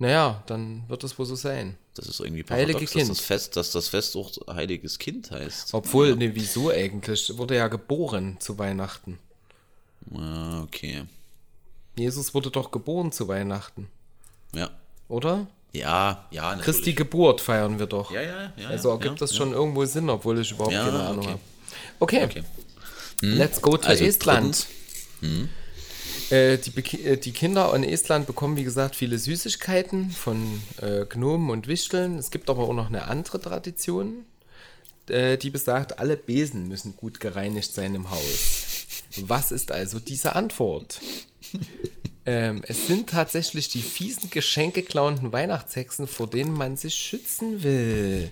[SPEAKER 3] Naja, dann wird es wohl so sein.
[SPEAKER 1] Das ist irgendwie
[SPEAKER 3] Heilige
[SPEAKER 1] paradox,
[SPEAKER 3] Kind.
[SPEAKER 1] dass das Fest, dass das Fest auch heiliges Kind heißt.
[SPEAKER 3] Obwohl, ne, wieso eigentlich? Wurde ja geboren zu Weihnachten.
[SPEAKER 1] Ah, okay.
[SPEAKER 3] Jesus wurde doch geboren zu Weihnachten,
[SPEAKER 1] Ja.
[SPEAKER 3] oder?
[SPEAKER 1] Ja, ja, natürlich.
[SPEAKER 3] Christi Geburt feiern wir doch.
[SPEAKER 1] Ja, ja, ja.
[SPEAKER 3] Also
[SPEAKER 1] ja,
[SPEAKER 3] ergibt
[SPEAKER 1] ja,
[SPEAKER 3] das schon irgendwo Sinn, obwohl ich überhaupt
[SPEAKER 1] Ja,
[SPEAKER 3] keine Ahnung
[SPEAKER 1] okay.
[SPEAKER 3] habe. Okay,
[SPEAKER 1] Okay.
[SPEAKER 3] let's go to
[SPEAKER 1] Also
[SPEAKER 3] Estland.
[SPEAKER 1] drittens,
[SPEAKER 3] Äh, die, äh, die Kinder in Estland bekommen, wie gesagt, viele Süßigkeiten von äh, Gnomen und Wichteln. Es gibt aber auch noch eine andere Tradition, äh, die besagt, alle Besen müssen gut gereinigt sein im Haus. Was ist also diese Antwort? Ähm, es sind tatsächlich die fiesen geschenkeklauenden Weihnachtshexen, vor denen man sich schützen will.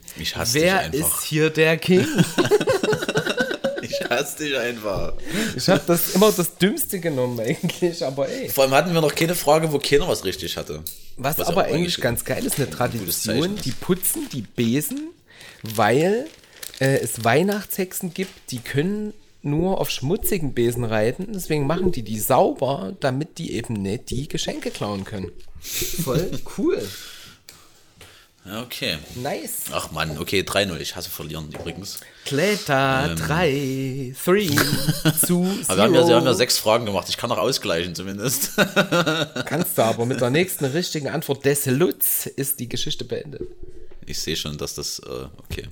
[SPEAKER 3] Wer ist hier der King?
[SPEAKER 1] Ich hasse dich einfach.
[SPEAKER 3] Ich habe das immer das Dümmste genommen eigentlich, aber ey.
[SPEAKER 1] Vor allem hatten wir noch keine Frage, wo keiner was richtig hatte.
[SPEAKER 3] Was,
[SPEAKER 1] Was
[SPEAKER 3] aber eigentlich ganz geil ist, eine Tradition, die putzen die Besen, weil äh, es Weihnachtshexen gibt, die können nur auf schmutzigen Besen reiten. Deswegen machen die die sauber, damit die eben nicht die Geschenke klauen können. Voll cool.
[SPEAKER 1] Okay.
[SPEAKER 3] Nice.
[SPEAKER 1] Ach Mann, okay, 3-0. Ich hasse verlieren übrigens.
[SPEAKER 3] Kletter 3, 3, zu
[SPEAKER 1] Aber wir haben, ja, wir haben ja sechs Fragen gemacht. Ich kann noch ausgleichen zumindest.
[SPEAKER 3] Kannst du aber mit der nächsten richtigen Antwort des Lutz ist die Geschichte beendet.
[SPEAKER 1] Ich sehe schon, dass das, äh, okay.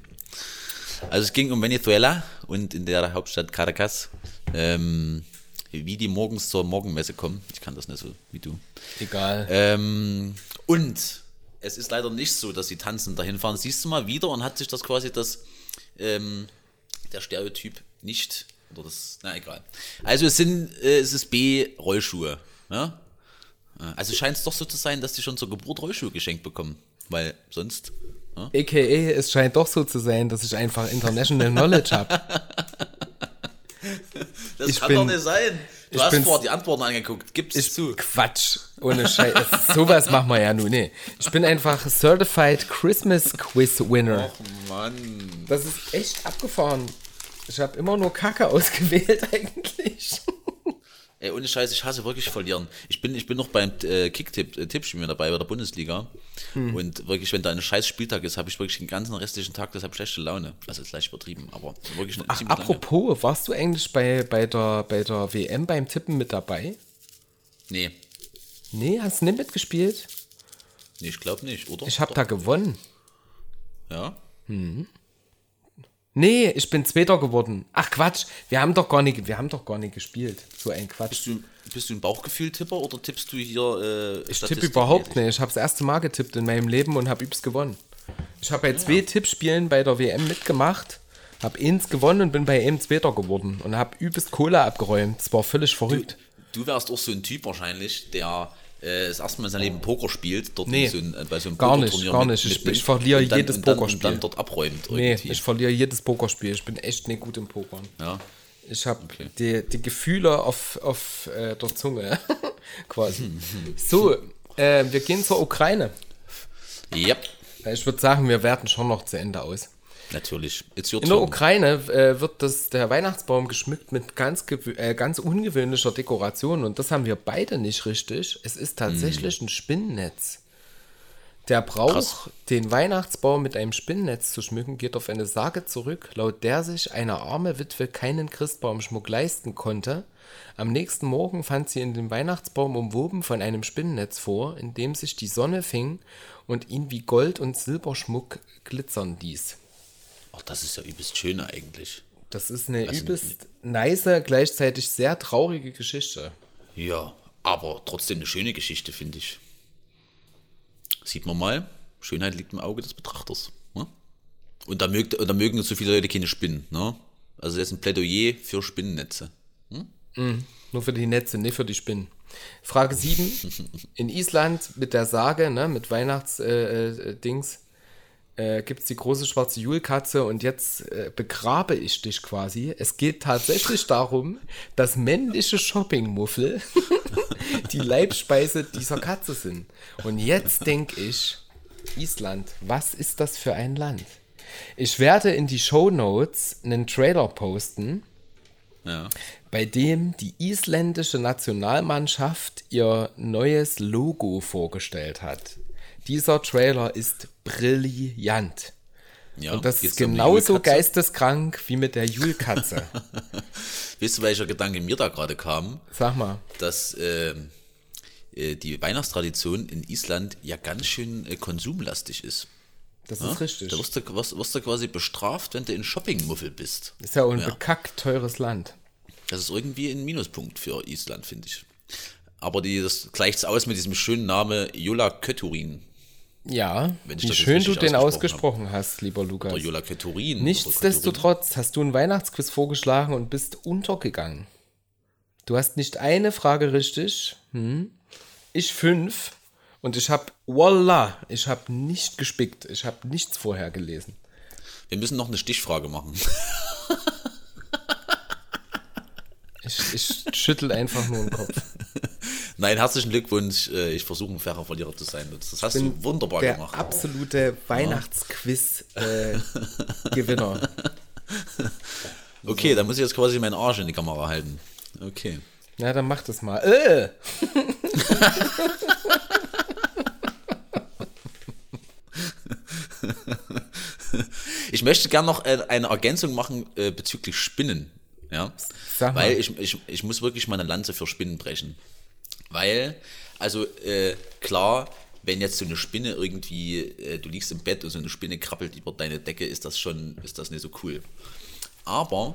[SPEAKER 1] Also es ging um Venezuela und in der Hauptstadt Caracas, ähm, wie die morgens zur Morgenmesse kommen. Ich kann das nicht so wie du.
[SPEAKER 3] Egal.
[SPEAKER 1] Ähm, und es ist leider nicht so, dass sie tanzen dahin fahren. Siehst du mal wieder und hat sich das quasi das, ähm, der Stereotyp nicht, oder das, na egal. Also es sind, äh, es ist B, Rollschuhe. Ja? Äh, Also scheint es doch so zu sein, dass die schon zur Geburt Rollschuhe geschenkt bekommen. Weil sonst, ja?
[SPEAKER 3] AKA, es scheint doch so zu sein, dass ich einfach International Knowledge habe.
[SPEAKER 1] Das
[SPEAKER 3] Ich
[SPEAKER 1] kann
[SPEAKER 3] bin-
[SPEAKER 1] doch nicht sein. Du
[SPEAKER 3] ich
[SPEAKER 1] hast vorher die Antworten angeguckt. Gib's
[SPEAKER 3] Ich
[SPEAKER 1] zu.
[SPEAKER 3] Quatsch. Ohne Scheiß. Sowas machen wir ja nun. Nee. Ich bin einfach Certified Christmas Quiz Winner.
[SPEAKER 1] Mann.
[SPEAKER 3] Das ist echt abgefahren. Ich habe immer nur Kacke ausgewählt eigentlich.
[SPEAKER 1] Ey, ohne Scheiß, ich hasse wirklich verlieren. Ich bin, ich bin noch beim äh, Kick-Tipp-Tippspiel mit dabei bei der Bundesliga.
[SPEAKER 3] Hm.
[SPEAKER 1] Und wirklich, wenn da ein scheiß Spieltag ist, habe ich wirklich den ganzen restlichen Tag deshalb schlechte Laune. Also ist leicht übertrieben, aber wirklich
[SPEAKER 3] Ach,
[SPEAKER 1] ziemlich lange.
[SPEAKER 3] apropos, warst du eigentlich bei, bei, der, bei der WM beim Tippen mit dabei?
[SPEAKER 1] Nee,
[SPEAKER 3] Nee, hast du nicht mitgespielt?
[SPEAKER 1] nee ich glaube nicht, oder?
[SPEAKER 3] Ich habe da gewonnen.
[SPEAKER 1] Ja?
[SPEAKER 3] Nee, ich bin Zweiter geworden. Ach Quatsch, wir haben doch gar nicht, wir haben doch gar nicht gespielt. So ein Quatsch.
[SPEAKER 1] Bist du, bist du ein Bauchgefühl-Tipper oder tippst du hier äh,
[SPEAKER 3] Ich tippe überhaupt nicht. Ich habe das erste Mal getippt in meinem Leben und habe übs gewonnen. Ich habe bei zwei Tippspielen bei der WM mitgemacht, habe eins gewonnen und bin bei einem Zweiter geworden und habe übelst Kohle abgeräumt. Das war völlig verrückt.
[SPEAKER 1] Du wärst auch so ein Typ wahrscheinlich, der äh, das erste Mal in seinem Leben Poker spielt, dort
[SPEAKER 3] Nee,
[SPEAKER 1] so ein, äh, bei so einem
[SPEAKER 3] gar nicht, gar
[SPEAKER 1] mit-
[SPEAKER 3] nicht. Ich-
[SPEAKER 1] mit-
[SPEAKER 3] ich verliere
[SPEAKER 1] dann,
[SPEAKER 3] jedes
[SPEAKER 1] und dann,
[SPEAKER 3] Pokerspiel.
[SPEAKER 1] Und dann dort abräumt
[SPEAKER 3] Nee, ich verliere jedes Pokerspiel. Ich bin echt nicht gut im Pokern.
[SPEAKER 1] ja.
[SPEAKER 3] Ich habe
[SPEAKER 1] Okay.
[SPEAKER 3] die, die Gefühle auf, auf äh, der Zunge quasi. So, äh, wir gehen zur Ukraine.
[SPEAKER 1] Yep,
[SPEAKER 3] Ich würde sagen, wir werten schon noch zu Ende aus.
[SPEAKER 1] Natürlich.
[SPEAKER 3] In der. Ukraine äh, wird das, der Weihnachtsbaum geschmückt mit ganz, äh, ganz ungewöhnlicher Dekoration und das haben wir beide nicht richtig. Es ist tatsächlich ein Spinnennetz. Der Brauch,
[SPEAKER 1] Krass.
[SPEAKER 3] den Weihnachtsbaum mit einem Spinnennetz zu schmücken, geht auf eine Sage zurück, laut der sich eine arme Witwe keinen Christbaumschmuck leisten konnte. Am nächsten Morgen fand sie in dem Weihnachtsbaum umwoben von einem Spinnennetz vor, in dem sich die Sonne fing und ihn wie Gold- und Silberschmuck glitzern ließ.
[SPEAKER 1] Ach, das ist ja übelst schön eigentlich.
[SPEAKER 3] Das ist eine
[SPEAKER 1] Also,
[SPEAKER 3] übelst nice, gleichzeitig sehr traurige Geschichte.
[SPEAKER 1] Ja, aber trotzdem eine schöne Geschichte, finde ich. Sieht man mal, Schönheit liegt im Auge des Betrachters. Ne? Und, da mögt, und da mögen so viele Leute keine Spinnen. Ne? Also das ist ein Plädoyer für Spinnennetze.
[SPEAKER 3] Nur für die Netze, nicht für die Spinnen. Frage 7. In Island mit der Sage, ne, mit Weihnachtsdings, äh, äh, äh, gibt es die große schwarze Julkatze und jetzt äh, begrabe ich dich quasi. Es geht tatsächlich darum, dass männliche Shoppingmuffel die Leibspeise dieser Katze sind. Und jetzt denke ich, Island, was ist das für ein Land? Ich werde in die Show Notes einen Trailer posten
[SPEAKER 1] Ja.
[SPEAKER 3] bei dem die isländische Nationalmannschaft ihr neues Logo vorgestellt hat. Dieser Trailer ist brillant.
[SPEAKER 1] ja
[SPEAKER 3] Und das ist genauso geisteskrank wie mit der Julkatze.
[SPEAKER 1] Weißt du, welcher Gedanke mir da gerade kam?
[SPEAKER 3] Sag mal.
[SPEAKER 1] Dass ähm, äh, die Weihnachtstradition in Island ja ganz schön äh, konsumlastig ist.
[SPEAKER 3] Das
[SPEAKER 1] Ja?
[SPEAKER 3] ist richtig.
[SPEAKER 1] Da wirst du, wirst, wirst du quasi bestraft, wenn du in Shoppingmuffel bist.
[SPEAKER 3] ist ja auch ein
[SPEAKER 1] Ja.
[SPEAKER 3] bekackt teures Land.
[SPEAKER 1] Das ist irgendwie ein Minuspunkt für Island, finde ich. Aber die, das gleicht aus mit diesem schönen Namen Jola Köturin.
[SPEAKER 3] Ja, wie schön du den
[SPEAKER 1] ausgesprochen
[SPEAKER 3] ausgesprochen hast, lieber Lukas.
[SPEAKER 1] Oder Jola Köturin.
[SPEAKER 3] Nichtsdestotrotz hast du einen Weihnachtsquiz vorgeschlagen und bist untergegangen. Du hast nicht eine Frage richtig. Hm? Ich fünf. Und ich habe, voila, ich habe nicht gespickt. Ich habe nichts vorher gelesen.
[SPEAKER 1] Wir müssen noch eine Stichfrage machen.
[SPEAKER 3] Ich, ich schüttel einfach nur den Kopf.
[SPEAKER 1] Nein, herzlichen Glückwunsch. Äh, Ich versuche ein fairer Verlierer zu sein. Das hast du wunderbar
[SPEAKER 3] der
[SPEAKER 1] gemacht.
[SPEAKER 3] absolute Weihnachtsquiz-Gewinner.
[SPEAKER 1] Okay, dann muss ich jetzt quasi meinen Arsch in die Kamera halten. Okay.
[SPEAKER 3] ja, dann mach das mal. Äh!
[SPEAKER 1] Ich möchte gerne noch äh, eine Ergänzung machen äh, bezüglich Spinnen. Ja?
[SPEAKER 3] Sag mal.
[SPEAKER 1] Weil ich, ich, ich muss wirklich meine Lanze für Spinnen brechen. Weil, also äh, klar, wenn jetzt so eine Spinne irgendwie, äh, du liegst im Bett und so eine Spinne krabbelt über deine Decke, ist das schon, ist das nicht so cool. Aber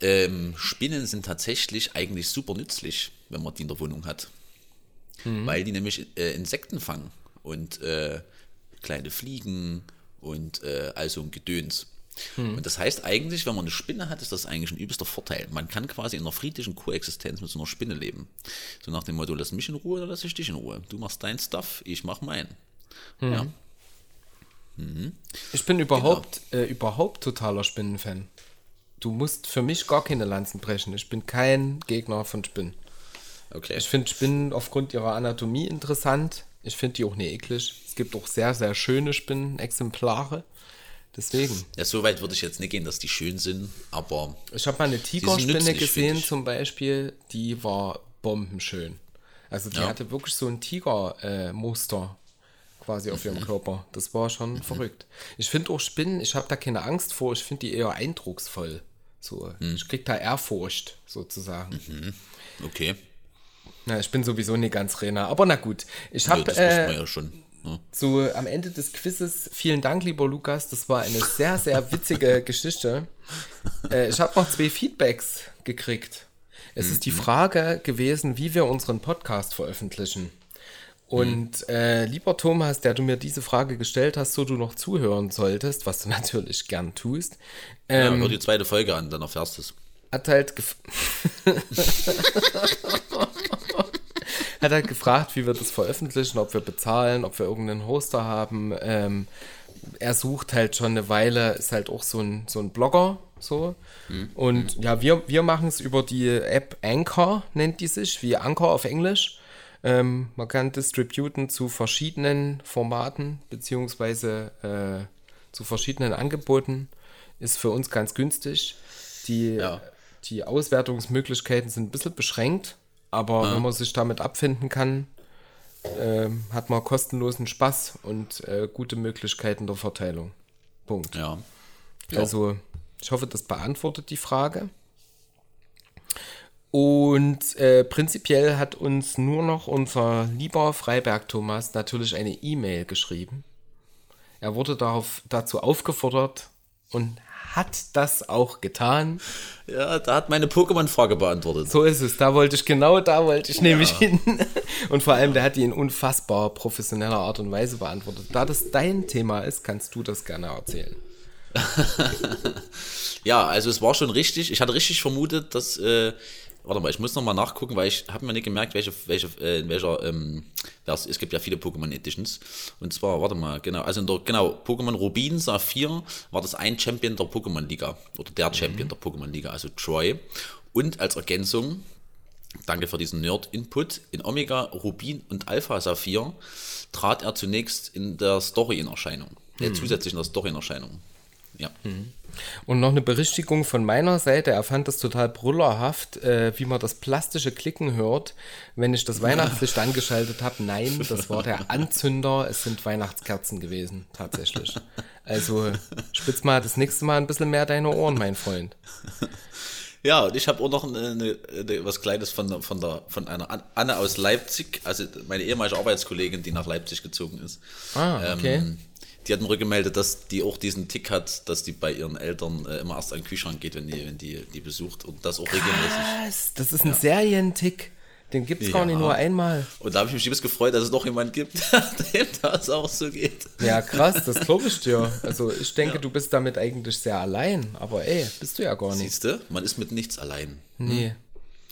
[SPEAKER 1] ähm, Spinnen sind tatsächlich eigentlich super nützlich, wenn man die in der Wohnung hat. Weil die nämlich äh, Insekten fangen und äh, kleine Fliegen und äh, also ein Gedöns. Und das heißt eigentlich, wenn man eine Spinne hat, ist das eigentlich ein übelster Vorteil. Man kann quasi in einer friedlichen Koexistenz mit so einer Spinne leben. So nach dem Motto, lass mich in Ruhe oder lass ich dich in Ruhe. Du machst dein Stuff, ich mach meinen. Ja.
[SPEAKER 3] Ich bin überhaupt, äh, überhaupt totaler Spinnenfan. Du musst für mich gar keine Lanzen brechen. Ich bin kein Gegner von Spinnen.
[SPEAKER 1] Okay.
[SPEAKER 3] Ich finde Spinnen aufgrund ihrer Anatomie interessant. Ich finde die auch nicht eklig. Es gibt auch sehr, sehr schöne Spinnenexemplare. Deswegen.
[SPEAKER 1] Ja, so weit würde ich jetzt nicht gehen, dass die schön sind, aber
[SPEAKER 3] Ich habe mal eine Tigerspinne gesehen zum Beispiel, die war bombenschön. Also die
[SPEAKER 1] Ja.
[SPEAKER 3] hatte wirklich so ein Tigermuster quasi auf
[SPEAKER 1] Mhm.
[SPEAKER 3] ihrem Körper. Das war schon verrückt. Ich finde auch Spinnen, ich habe da keine Angst vor, ich finde die eher eindrucksvoll. So,
[SPEAKER 1] Mhm.
[SPEAKER 3] ich krieg da Ehrfurcht sozusagen.
[SPEAKER 1] okay.
[SPEAKER 3] Na, ich bin sowieso nicht ganz Rena, aber na gut. Ich
[SPEAKER 1] Ja,
[SPEAKER 3] habe
[SPEAKER 1] das wusste
[SPEAKER 3] äh,
[SPEAKER 1] man ja schon. Ne?
[SPEAKER 3] so am Ende des Quizzes, vielen Dank, lieber Lukas, das war eine sehr, sehr witzige Geschichte. Äh, ich habe noch zwei Feedbacks gekriegt. Es ist die Frage gewesen, wie wir unseren Podcast veröffentlichen. Und äh, lieber Thomas, der du mir diese Frage gestellt hast, so du noch zuhören solltest, was du natürlich gern tust,
[SPEAKER 1] Ja,
[SPEAKER 3] ähm,
[SPEAKER 1] hör die zweite Folge an, dann erfährst du es.
[SPEAKER 3] hat halt gef hat halt gefragt, wie wir das veröffentlichen, ob wir bezahlen, ob wir irgendeinen Hoster haben. Ähm, er sucht halt schon eine Weile, ist halt auch so ein, so ein Blogger, so. Und ja, wir, wir machen es über die App Anchor, nennt die sich, wie Anchor auf Englisch. Ähm, man kann distributen zu verschiedenen Formaten, beziehungsweise äh, zu verschiedenen Angeboten. Ist für uns ganz günstig. Die,
[SPEAKER 1] Ja.
[SPEAKER 3] die Auswertungsmöglichkeiten sind ein bisschen beschränkt, aber wenn man sich damit abfinden kann, ähm, hat man kostenlosen Spaß und äh, gute Möglichkeiten der Verteilung. Punkt.
[SPEAKER 1] Ja.
[SPEAKER 3] Also, ich hoffe, das beantwortet die Frage. Und äh, prinzipiell hat uns nur noch unser lieber Freiberg Thomas natürlich eine E-Mail geschrieben. Er wurde darauf, dazu aufgefordert und hat das auch getan.
[SPEAKER 1] Ja, da hat meine Pokémon-Frage beantwortet.
[SPEAKER 3] So ist es. Da wollte ich genau, da wollte ich nämlich hin. Und vor allem, der hat die in unfassbar professioneller Art und Weise beantwortet. Da das dein Thema ist, kannst du das gerne erzählen.
[SPEAKER 1] Ja, also es war schon richtig. Ich hatte richtig vermutet, dass. Äh, warte mal, ich muss nochmal nachgucken, weil ich habe mir nicht gemerkt, welche, welche, äh, in welcher. Ähm, Vers- es gibt ja viele Pokémon Editions. Und zwar, warte mal, genau. Also in der, genau, Pokémon Rubin Saphir war das ein Champion der Pokémon Liga. Oder der Champion der Pokémon Liga, also Troy. Und als Ergänzung, Danke für diesen Nerd-Input. In Omega, Rubin und Alpha Saphir trat er zunächst in der Story in Erscheinung. Äh, zusätzlich in der Story in Erscheinung. Ja.
[SPEAKER 3] Und noch eine Berichtigung von meiner Seite. Er fand es total brüllerhaft, äh, wie man das plastische Klicken hört, wenn ich das Weihnachtslicht angeschaltet habe. Nein, das war der Anzünder. Es sind Weihnachtskerzen gewesen, tatsächlich. Also spitz mal das nächste Mal ein bisschen mehr deine Ohren, mein Freund.
[SPEAKER 1] Ja, und ich habe auch noch eine, eine, eine, was Kleines von, von, der, von einer An- Anne aus Leipzig, also meine ehemalige Arbeitskollegin, die nach Leipzig gezogen ist.
[SPEAKER 3] Ah, okay.
[SPEAKER 1] Ähm, die hat mir rückgemeldet, dass die auch diesen Tick hat, dass die bei ihren Eltern äh, immer erst an den Kühlschrank geht, wenn die, wenn die, die besucht und das auch regelmäßig.
[SPEAKER 3] Was? Das ist ein Serientick. Den gibt es gar nicht
[SPEAKER 1] Ja.
[SPEAKER 3] nur einmal.
[SPEAKER 1] Und da habe ich mich übelst gefreut, dass es noch jemand gibt, dem das auch so geht.
[SPEAKER 3] Ja, krass, das glaube ich dir. Also ich denke, du bist damit eigentlich sehr allein. Aber ey, bist du ja gar nicht.
[SPEAKER 1] Siehst du, man ist mit nichts allein.
[SPEAKER 3] Nee.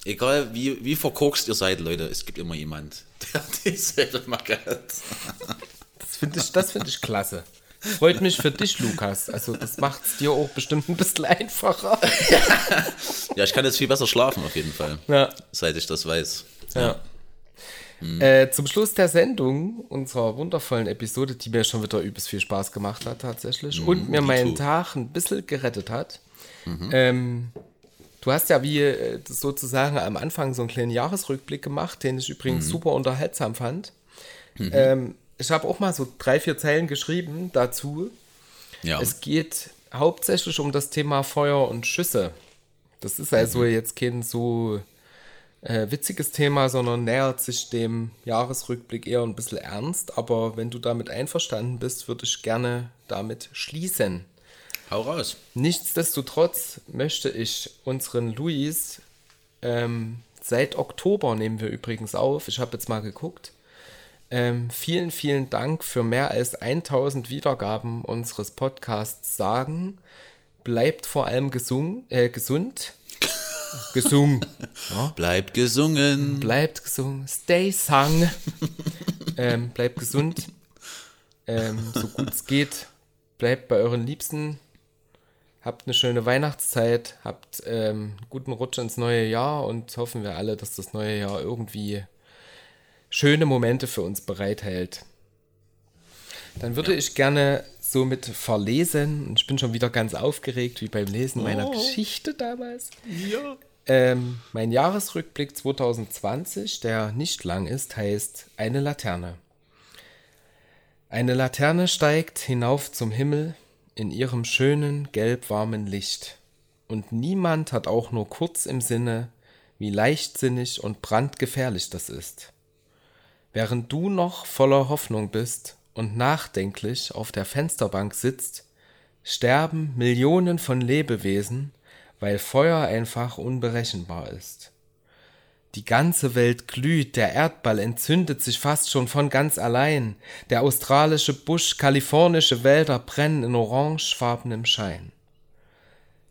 [SPEAKER 1] egal wie, wie verkorkst ihr seid, Leute, es gibt immer jemand, der dieselbe Macke hat.
[SPEAKER 3] Das finde ich, das find ich klasse. Freut mich für dich, Lukas. Also das macht es dir auch bestimmt ein bisschen einfacher.
[SPEAKER 1] Ja, ich kann jetzt viel besser schlafen auf jeden Fall,
[SPEAKER 3] Ja.
[SPEAKER 1] seit ich das weiß.
[SPEAKER 3] Ja. Äh, zum Schluss der Sendung, unserer wundervollen Episode, die mir schon wieder übelst viel Spaß gemacht hat tatsächlich und mir
[SPEAKER 1] me
[SPEAKER 3] meinen
[SPEAKER 1] too.
[SPEAKER 3] Tag ein bisschen gerettet hat. Ähm, du hast ja wie äh, sozusagen am Anfang so einen kleinen Jahresrückblick gemacht, den ich übrigens super unterhaltsam fand. Ähm, ich habe auch mal so drei, vier Zeilen geschrieben dazu.
[SPEAKER 1] Ja,
[SPEAKER 3] Es geht hauptsächlich um das Thema Feuer und Schüsse. Das ist also jetzt kein so äh, witziges Thema, sondern nähert sich dem Jahresrückblick eher ein bisschen ernst. Aber wenn du damit einverstanden bist, würde ich gerne damit schließen.
[SPEAKER 1] hau raus.
[SPEAKER 3] Nichtsdestotrotz möchte ich unseren Luis, ähm, seit Oktober nehmen wir übrigens auf, ich habe jetzt mal geguckt, ähm, vielen, vielen Dank für mehr als 1000 Wiedergaben unseres Podcasts sagen. Bleibt vor allem gesungen, äh, gesund. Gesungen.
[SPEAKER 1] Bleibt gesungen.
[SPEAKER 3] Bleibt gesungen. Stay sung. ähm, bleibt gesund. Ähm, so gut es geht. Bleibt bei euren Liebsten. Habt eine schöne Weihnachtszeit. Habt ähm, einen guten Rutsch ins neue Jahr und hoffen wir alle, dass das neue Jahr irgendwie schöne Momente für uns bereithält. Dann würde ich gerne somit verlesen, und ich bin schon wieder ganz aufgeregt, wie beim Lesen meiner Geschichte damals.
[SPEAKER 1] Ja.
[SPEAKER 3] Ähm, mein Jahresrückblick 2020, der nicht lang ist, heißt Eine Laterne. Eine Laterne steigt hinauf zum Himmel in ihrem schönen, gelbwarmen Licht. Und niemand hat auch nur kurz im Sinne, wie leichtsinnig und brandgefährlich das ist. Während du noch voller Hoffnung bist und nachdenklich auf der Fensterbank sitzt, sterben Millionen von Lebewesen, weil Feuer einfach unberechenbar ist. Die ganze Welt glüht, der Erdball entzündet sich fast schon von ganz allein, der australische Busch, kalifornische Wälder brennen in orangefarbenem Schein.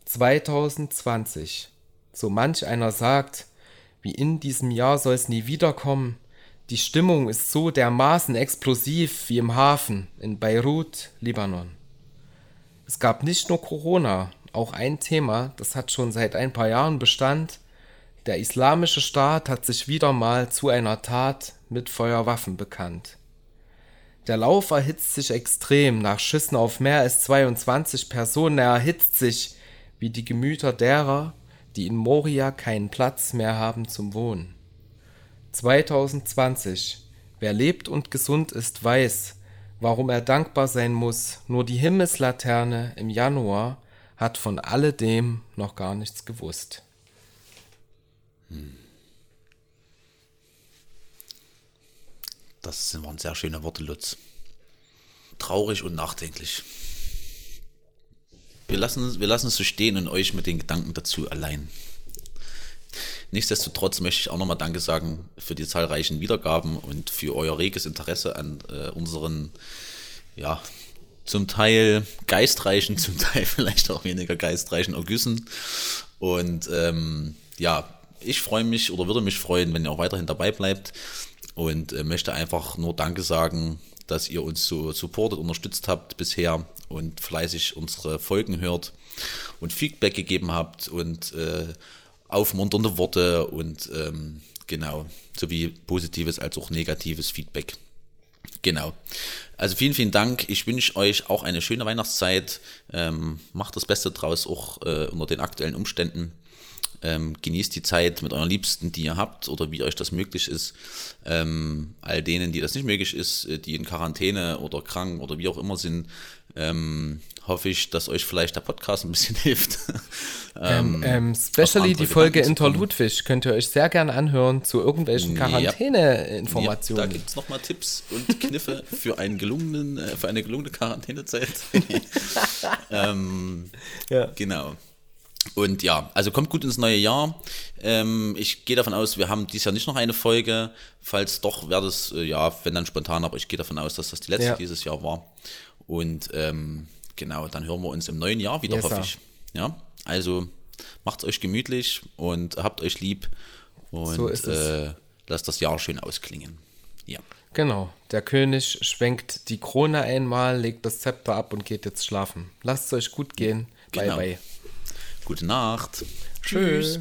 [SPEAKER 3] 2020, so manch einer sagt, wie in diesem Jahr soll's nie wiederkommen, die Stimmung ist so dermaßen explosiv wie im Hafen in Beirut, Libanon. Es gab nicht nur Corona, auch ein Thema, das hat schon seit ein paar Jahren Bestand. Der islamische Staat hat sich wieder mal zu einer Tat mit Feuerwaffen bekannt. Der Lauf erhitzt sich extrem, nach Schüssen auf mehr als 22 Personen, er erhitzt sich wie die Gemüter derer, die in Moria keinen Platz mehr haben zum Wohnen. 2020. Wer lebt und gesund ist, weiß, warum er dankbar sein muss. Nur die Himmelslaterne im Januar hat von alledem noch gar nichts gewusst.
[SPEAKER 1] Das waren sehr schöne Worte, Lutz. Traurig und nachdenklich. Wir lassen, wir lassen es so stehen und euch mit den Gedanken dazu allein. Nichtsdestotrotz möchte ich auch nochmal Danke sagen für die zahlreichen Wiedergaben und für euer reges Interesse an äh, unseren, ja, zum Teil geistreichen, zum Teil vielleicht auch weniger geistreichen Ergüssen. Und ähm, ja, ich freue mich oder würde mich freuen, wenn ihr auch weiterhin dabei bleibt und äh, möchte einfach nur Danke sagen, dass ihr uns so supportet, unterstützt habt bisher und fleißig unsere Folgen hört und Feedback gegeben habt und äh, aufmunternde Worte und ähm, genau, sowie positives als auch negatives Feedback. Genau. Also vielen, vielen Dank. Ich wünsche euch auch eine schöne Weihnachtszeit. Ähm, macht das Beste draus, auch äh, unter den aktuellen Umständen. Ähm, genießt die Zeit mit euren Liebsten, die ihr habt oder wie euch das möglich ist. Ähm, all denen, die das nicht möglich ist, äh, die in Quarantäne oder krank oder wie auch immer sind, ähm, hoffe ich, dass euch vielleicht der Podcast ein bisschen hilft.
[SPEAKER 3] Ähm, ähm, especially
[SPEAKER 1] andere
[SPEAKER 3] die Folge Inter. Ludwig könnt ihr euch sehr gern anhören zu irgendwelchen
[SPEAKER 1] Ja. Ja,
[SPEAKER 3] Quarantäne-Informationen.
[SPEAKER 1] da gibt es nochmal Tipps und Kniffe für, einen gelungenen, äh, für eine gelungene Quarantänezeit. ähm,
[SPEAKER 3] Ja.
[SPEAKER 1] Genau. Und ja, also kommt gut ins neue Jahr. Ähm, ich gehe davon aus, wir haben dieses Jahr nicht noch eine Folge. Falls doch, wäre das, äh, ja, wenn dann spontan, aber ich gehe davon aus, dass das die letzte
[SPEAKER 3] Ja.
[SPEAKER 1] dieses Jahr war. Und ähm, genau, dann hören wir uns im neuen Jahr wieder,
[SPEAKER 3] Yes,
[SPEAKER 1] hoffe ich. Ja, also macht's euch gemütlich und habt euch lieb Und
[SPEAKER 3] So ist es.
[SPEAKER 1] Äh, lasst das Jahr schön ausklingen. Ja.
[SPEAKER 3] Genau, der König schwenkt die Krone einmal, legt das Zepter ab und geht jetzt schlafen. Lasst es euch gut gehen.
[SPEAKER 1] Genau.
[SPEAKER 3] Bye bye.
[SPEAKER 1] Gute Nacht.
[SPEAKER 3] Tschüss.